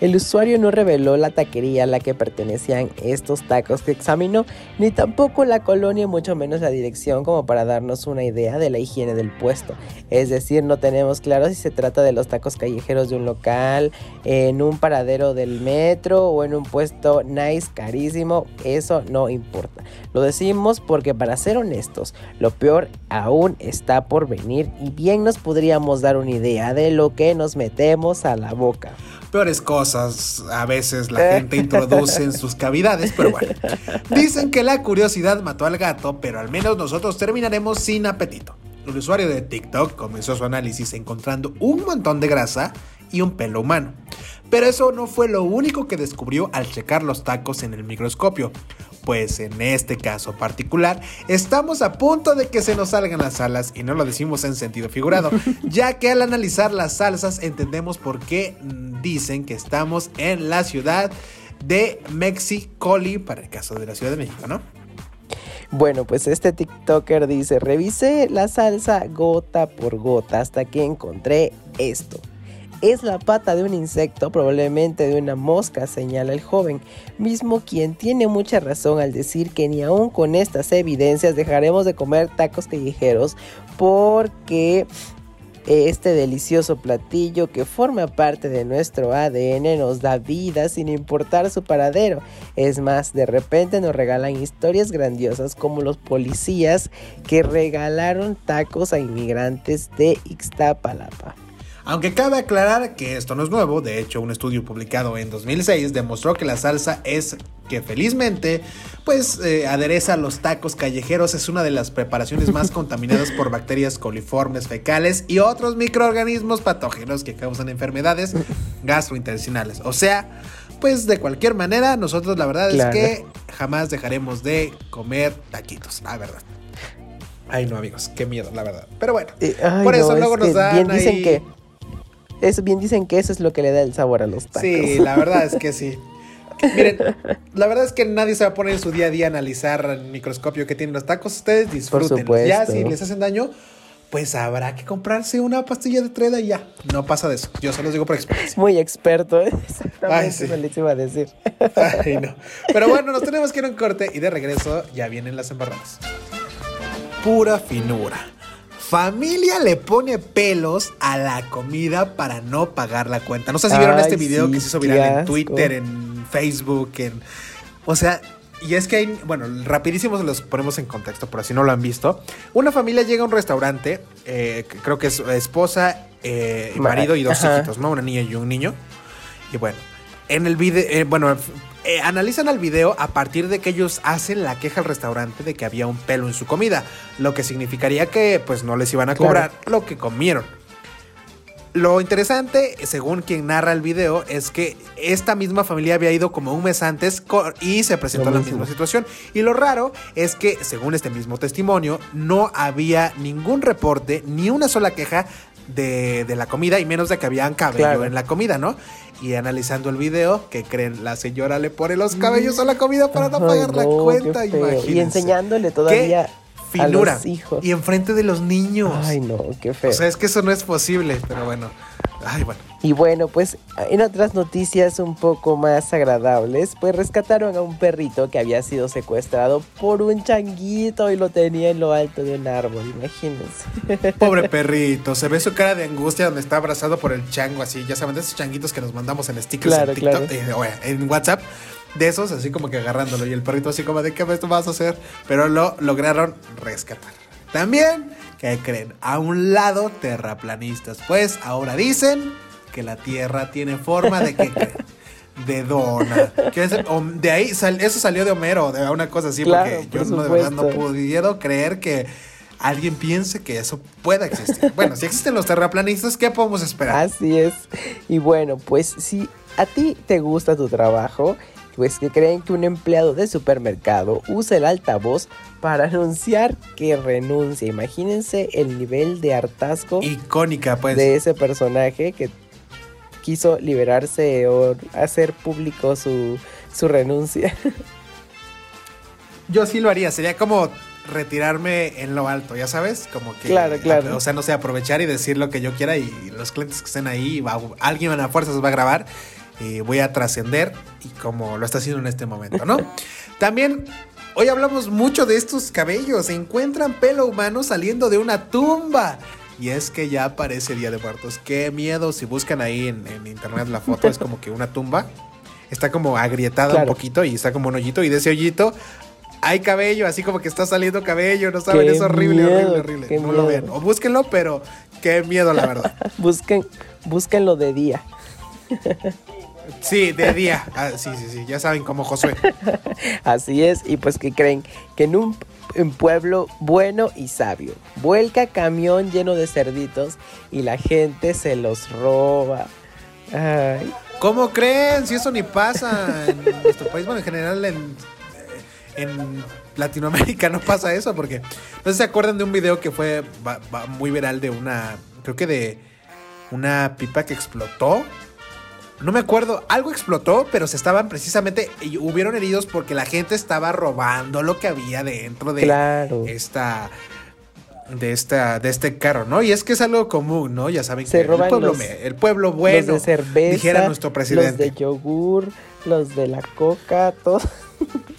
El usuario no reveló la taquería a la que pertenecían estos tacos que examinó, ni tampoco la colonia, mucho menos la dirección, como para darnos una idea de la higiene del puesto. Es decir, no tenemos claro si se trata de los tacos callejeros de un local, en un paradero del metro o en un puesto nice carísimo. Eso no importa. Lo decimos porque para ser honestos, lo peor aún está por venir y bien nos podríamos dar una idea de lo que nos metemos a la boca. Peores cosas a veces la gente introduce en sus cavidades, pero bueno. Dicen que la curiosidad mató al gato, pero al menos nosotros terminaremos sin apetito. El usuario de TikTok comenzó su análisis encontrando un montón de grasa y un pelo humano. Pero eso no fue lo único que descubrió al checar los tacos en el microscopio. Pues en este caso particular, estamos a punto de que se nos salgan las alas y no lo decimos en sentido figurado, ya que al analizar las salsas entendemos por qué mm, dicen que estamos en la ciudad de Mexicoli, para el caso de la Ciudad de México, ¿no? Bueno, pues este TikToker dice, revisé la salsa gota por gota hasta que encontré esto. Es la pata de un insecto, probablemente de una mosca, señala el joven, mismo quien tiene mucha razón al decir que ni aún con estas evidencias dejaremos de comer tacos callejeros porque este delicioso platillo que forma parte de nuestro ADN nos da vida sin importar su paradero. Es más, de repente nos regalan historias grandiosas como los policías que regalaron tacos a inmigrantes de Ixtapalapa. Aunque cabe aclarar que esto no es nuevo, de hecho un estudio publicado en 2006 demostró que la salsa es que felizmente pues eh, adereza los tacos callejeros es una de las preparaciones más contaminadas por bacterias coliformes fecales y otros microorganismos patógenos que causan enfermedades gastrointestinales. O sea, pues de cualquier manera nosotros la verdad Claro. es que jamás dejaremos de comer taquitos, la verdad. Ay no amigos, qué miedo, la verdad. Pero bueno, Eh, ay, por eso luego es nos dan bien dicen ahí- que eso bien dicen que eso es lo que le da el sabor a los tacos. Sí, la verdad es que sí. Miren, la verdad es que nadie se va a poner en su día a día a analizar en microscopio que tienen los tacos. Ustedes disfruten. Ya si les hacen daño, pues habrá que comprarse una pastilla de treda y ya. No pasa de eso. Yo se los digo por experiencia. Muy experto, ¿eh? exactamente Ay, sí. eso les iba a decir. Ay, no. Pero bueno, nos tenemos que ir a un corte y de regreso ya vienen las embarradas. Pura finura. Familia le pone pelos a la comida para no pagar la cuenta. No sé si vieron este video sí, que se hizo viral en. Twitter, en Facebook, en... O sea, y es que hay, bueno, rapidísimo se los ponemos en contexto, por si no lo han visto. Una familia llega a un restaurante, eh, creo que es esposa, eh, Ma- marido y dos ajá. hijitos, ¿no? Una niña y un niño. Y bueno, en el video, bueno, eh, analizan el video a partir de que ellos hacen la queja al restaurante de que había un pelo en su comida, lo que significaría que pues no les iban a Claro. cobrar lo que comieron. Lo interesante, según quien narra el video, es que esta misma familia había ido como un mes antes y se presentó la misma situación. Y lo raro es que, según este mismo testimonio, no había ningún reporte ni una sola queja de, de la comida y menos de que habían cabello Claro. en la comida, ¿no? Y analizando el video, que creen? La señora le pone los cabellos a la comida para no pagar la cuenta. imagínense. Y enseñándole todavía A finura. los hijos. Y enfrente de los niños. Ay, no, qué feo. o sea, es que eso no es posible, pero bueno. Ay, bueno. Y bueno, pues en otras noticias un poco más agradables, pues rescataron a un perrito que había sido secuestrado por un changuito y lo tenía en lo alto de un árbol, imagínense. Pobre perrito, se ve su cara de angustia donde está abrazado por el chango, así, ya saben, de esos changuitos que nos mandamos en stickers Claro, en TikTok, claro. eh, en WhatsApp, de esos, así como que agarrándolo, y el perrito así como de qué esto vas a hacer, pero lo lograron rescatar. También, ¿qué creen? A un lado, terraplanistas, pues ahora dicen que la Tierra tiene forma de que de dona. Que es- de ahí, sal- eso salió de Homero, de una cosa así, Claro, porque yo no, de verdad no pudiera creer que alguien piense que eso pueda existir. Bueno, si existen los terraplanistas, ¿qué podemos esperar? Así es. Y bueno, pues si a ti te gusta tu trabajo, pues que creen que un empleado de supermercado usa el altavoz para anunciar que renuncia. Imagínense el nivel de hartazgo Icónica, pues. de ese personaje que quiso liberarse o hacer público su, su renuncia. Yo sí lo haría, sería como retirarme en lo alto, ya sabes, como que Claro, claro. o sea, no sé, aprovechar y decir lo que yo quiera y los clientes que estén ahí, va- alguien a la fuerza se va a grabar y voy a trascender y como lo está haciendo en este momento, ¿no? También hoy hablamos mucho de estos cabellos, se encuentran pelo humano saliendo de una tumba. Y es que ya parece Día de Muertos. Qué miedo. Si buscan ahí en, en internet la foto, es como que una tumba. Está como agrietada Claro. un poquito y está como un hoyito. Y de ese hoyito hay cabello, así como que está saliendo cabello. No saben, Qué es horrible, miedo, horrible, horrible. No lo vean. O búsquenlo, pero qué miedo, la verdad. Busquen, búsquenlo de día. Sí, de día. Ah, sí, sí, sí. Ya saben cómo Josué. Así es, y pues que creen que en un, un pueblo bueno y sabio, vuelca camión lleno de cerditos y la gente se los roba. Ay, ¿Cómo creen? Si eso ni pasa en nuestro país, bueno, en general en, en Latinoamérica no pasa eso, porque no sé si se acuerdan de un video que fue va- va muy viral de una, creo que de una pipa que explotó. No me acuerdo, algo explotó, pero se estaban precisamente, y hubieron heridos porque la gente estaba robando lo que había dentro de Claro. esta de esta de este carro, ¿no? Y es que es algo común, ¿no? Ya saben Se que el roban pueblo, los- el pueblo bueno, los de cerveza, dijera nuestro los presidente. de yogur, los de la coca, todo.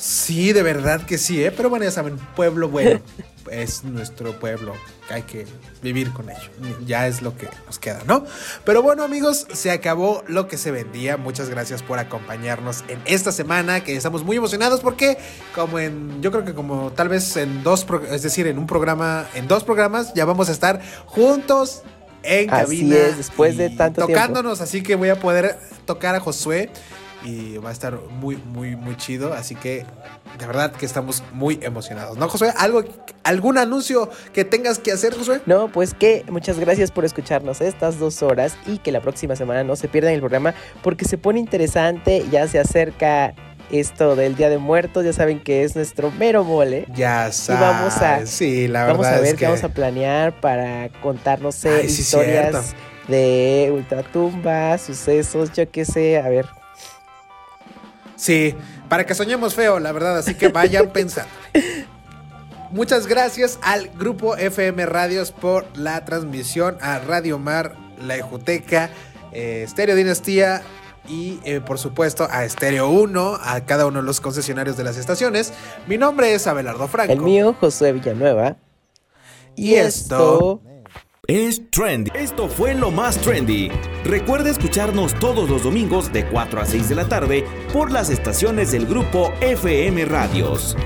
Sí, de verdad que sí, ¿eh? Pero bueno, ya saben, pueblo bueno es nuestro pueblo. Hay que vivir con ello. Ya es lo que nos queda, ¿no? Pero bueno, amigos, se acabó lo que se vendía. Muchas gracias por acompañarnos en esta semana, que estamos muy emocionados porque como en, yo creo que como tal vez en dos, es decir, en un programa, en dos programas, ya vamos a estar juntos en Así cabina. es, después de tanto tiempo. Tocándonos, así que voy a poder tocar a Josué y va a estar muy, muy, muy chido. Así que de verdad que estamos muy emocionados, ¿no, Josué? ¿Algo, ¿Algún anuncio que tengas que hacer, Josué? No, pues que muchas gracias por escucharnos estas dos horas y que la próxima semana no se pierdan el programa porque se pone interesante, ya se acerca esto del Día de Muertos, ya saben que es nuestro mero mole. Ya sabes. vamos a- sí, la Vamos a ver es qué vamos a planear para contar, no sé, Ay, sí, historias cierto. de ultratumba, sucesos, yo qué sé, a ver. Sí, para que soñemos feo, la verdad, así que vayan pensando. Muchas gracias al grupo FM Radios por la transmisión, a Radio Mar, La Ejuteca, eh, Stereo Dinastía y eh, por supuesto a Stereo 1, a cada uno de los concesionarios de las estaciones. Mi nombre es Abelardo Franco. El mío, Josué Villanueva. Y esto- Es Trendy. Esto fue lo más trendy. Recuerda escucharnos todos los domingos de 4 a 6 de la tarde por las estaciones del grupo FM Radios.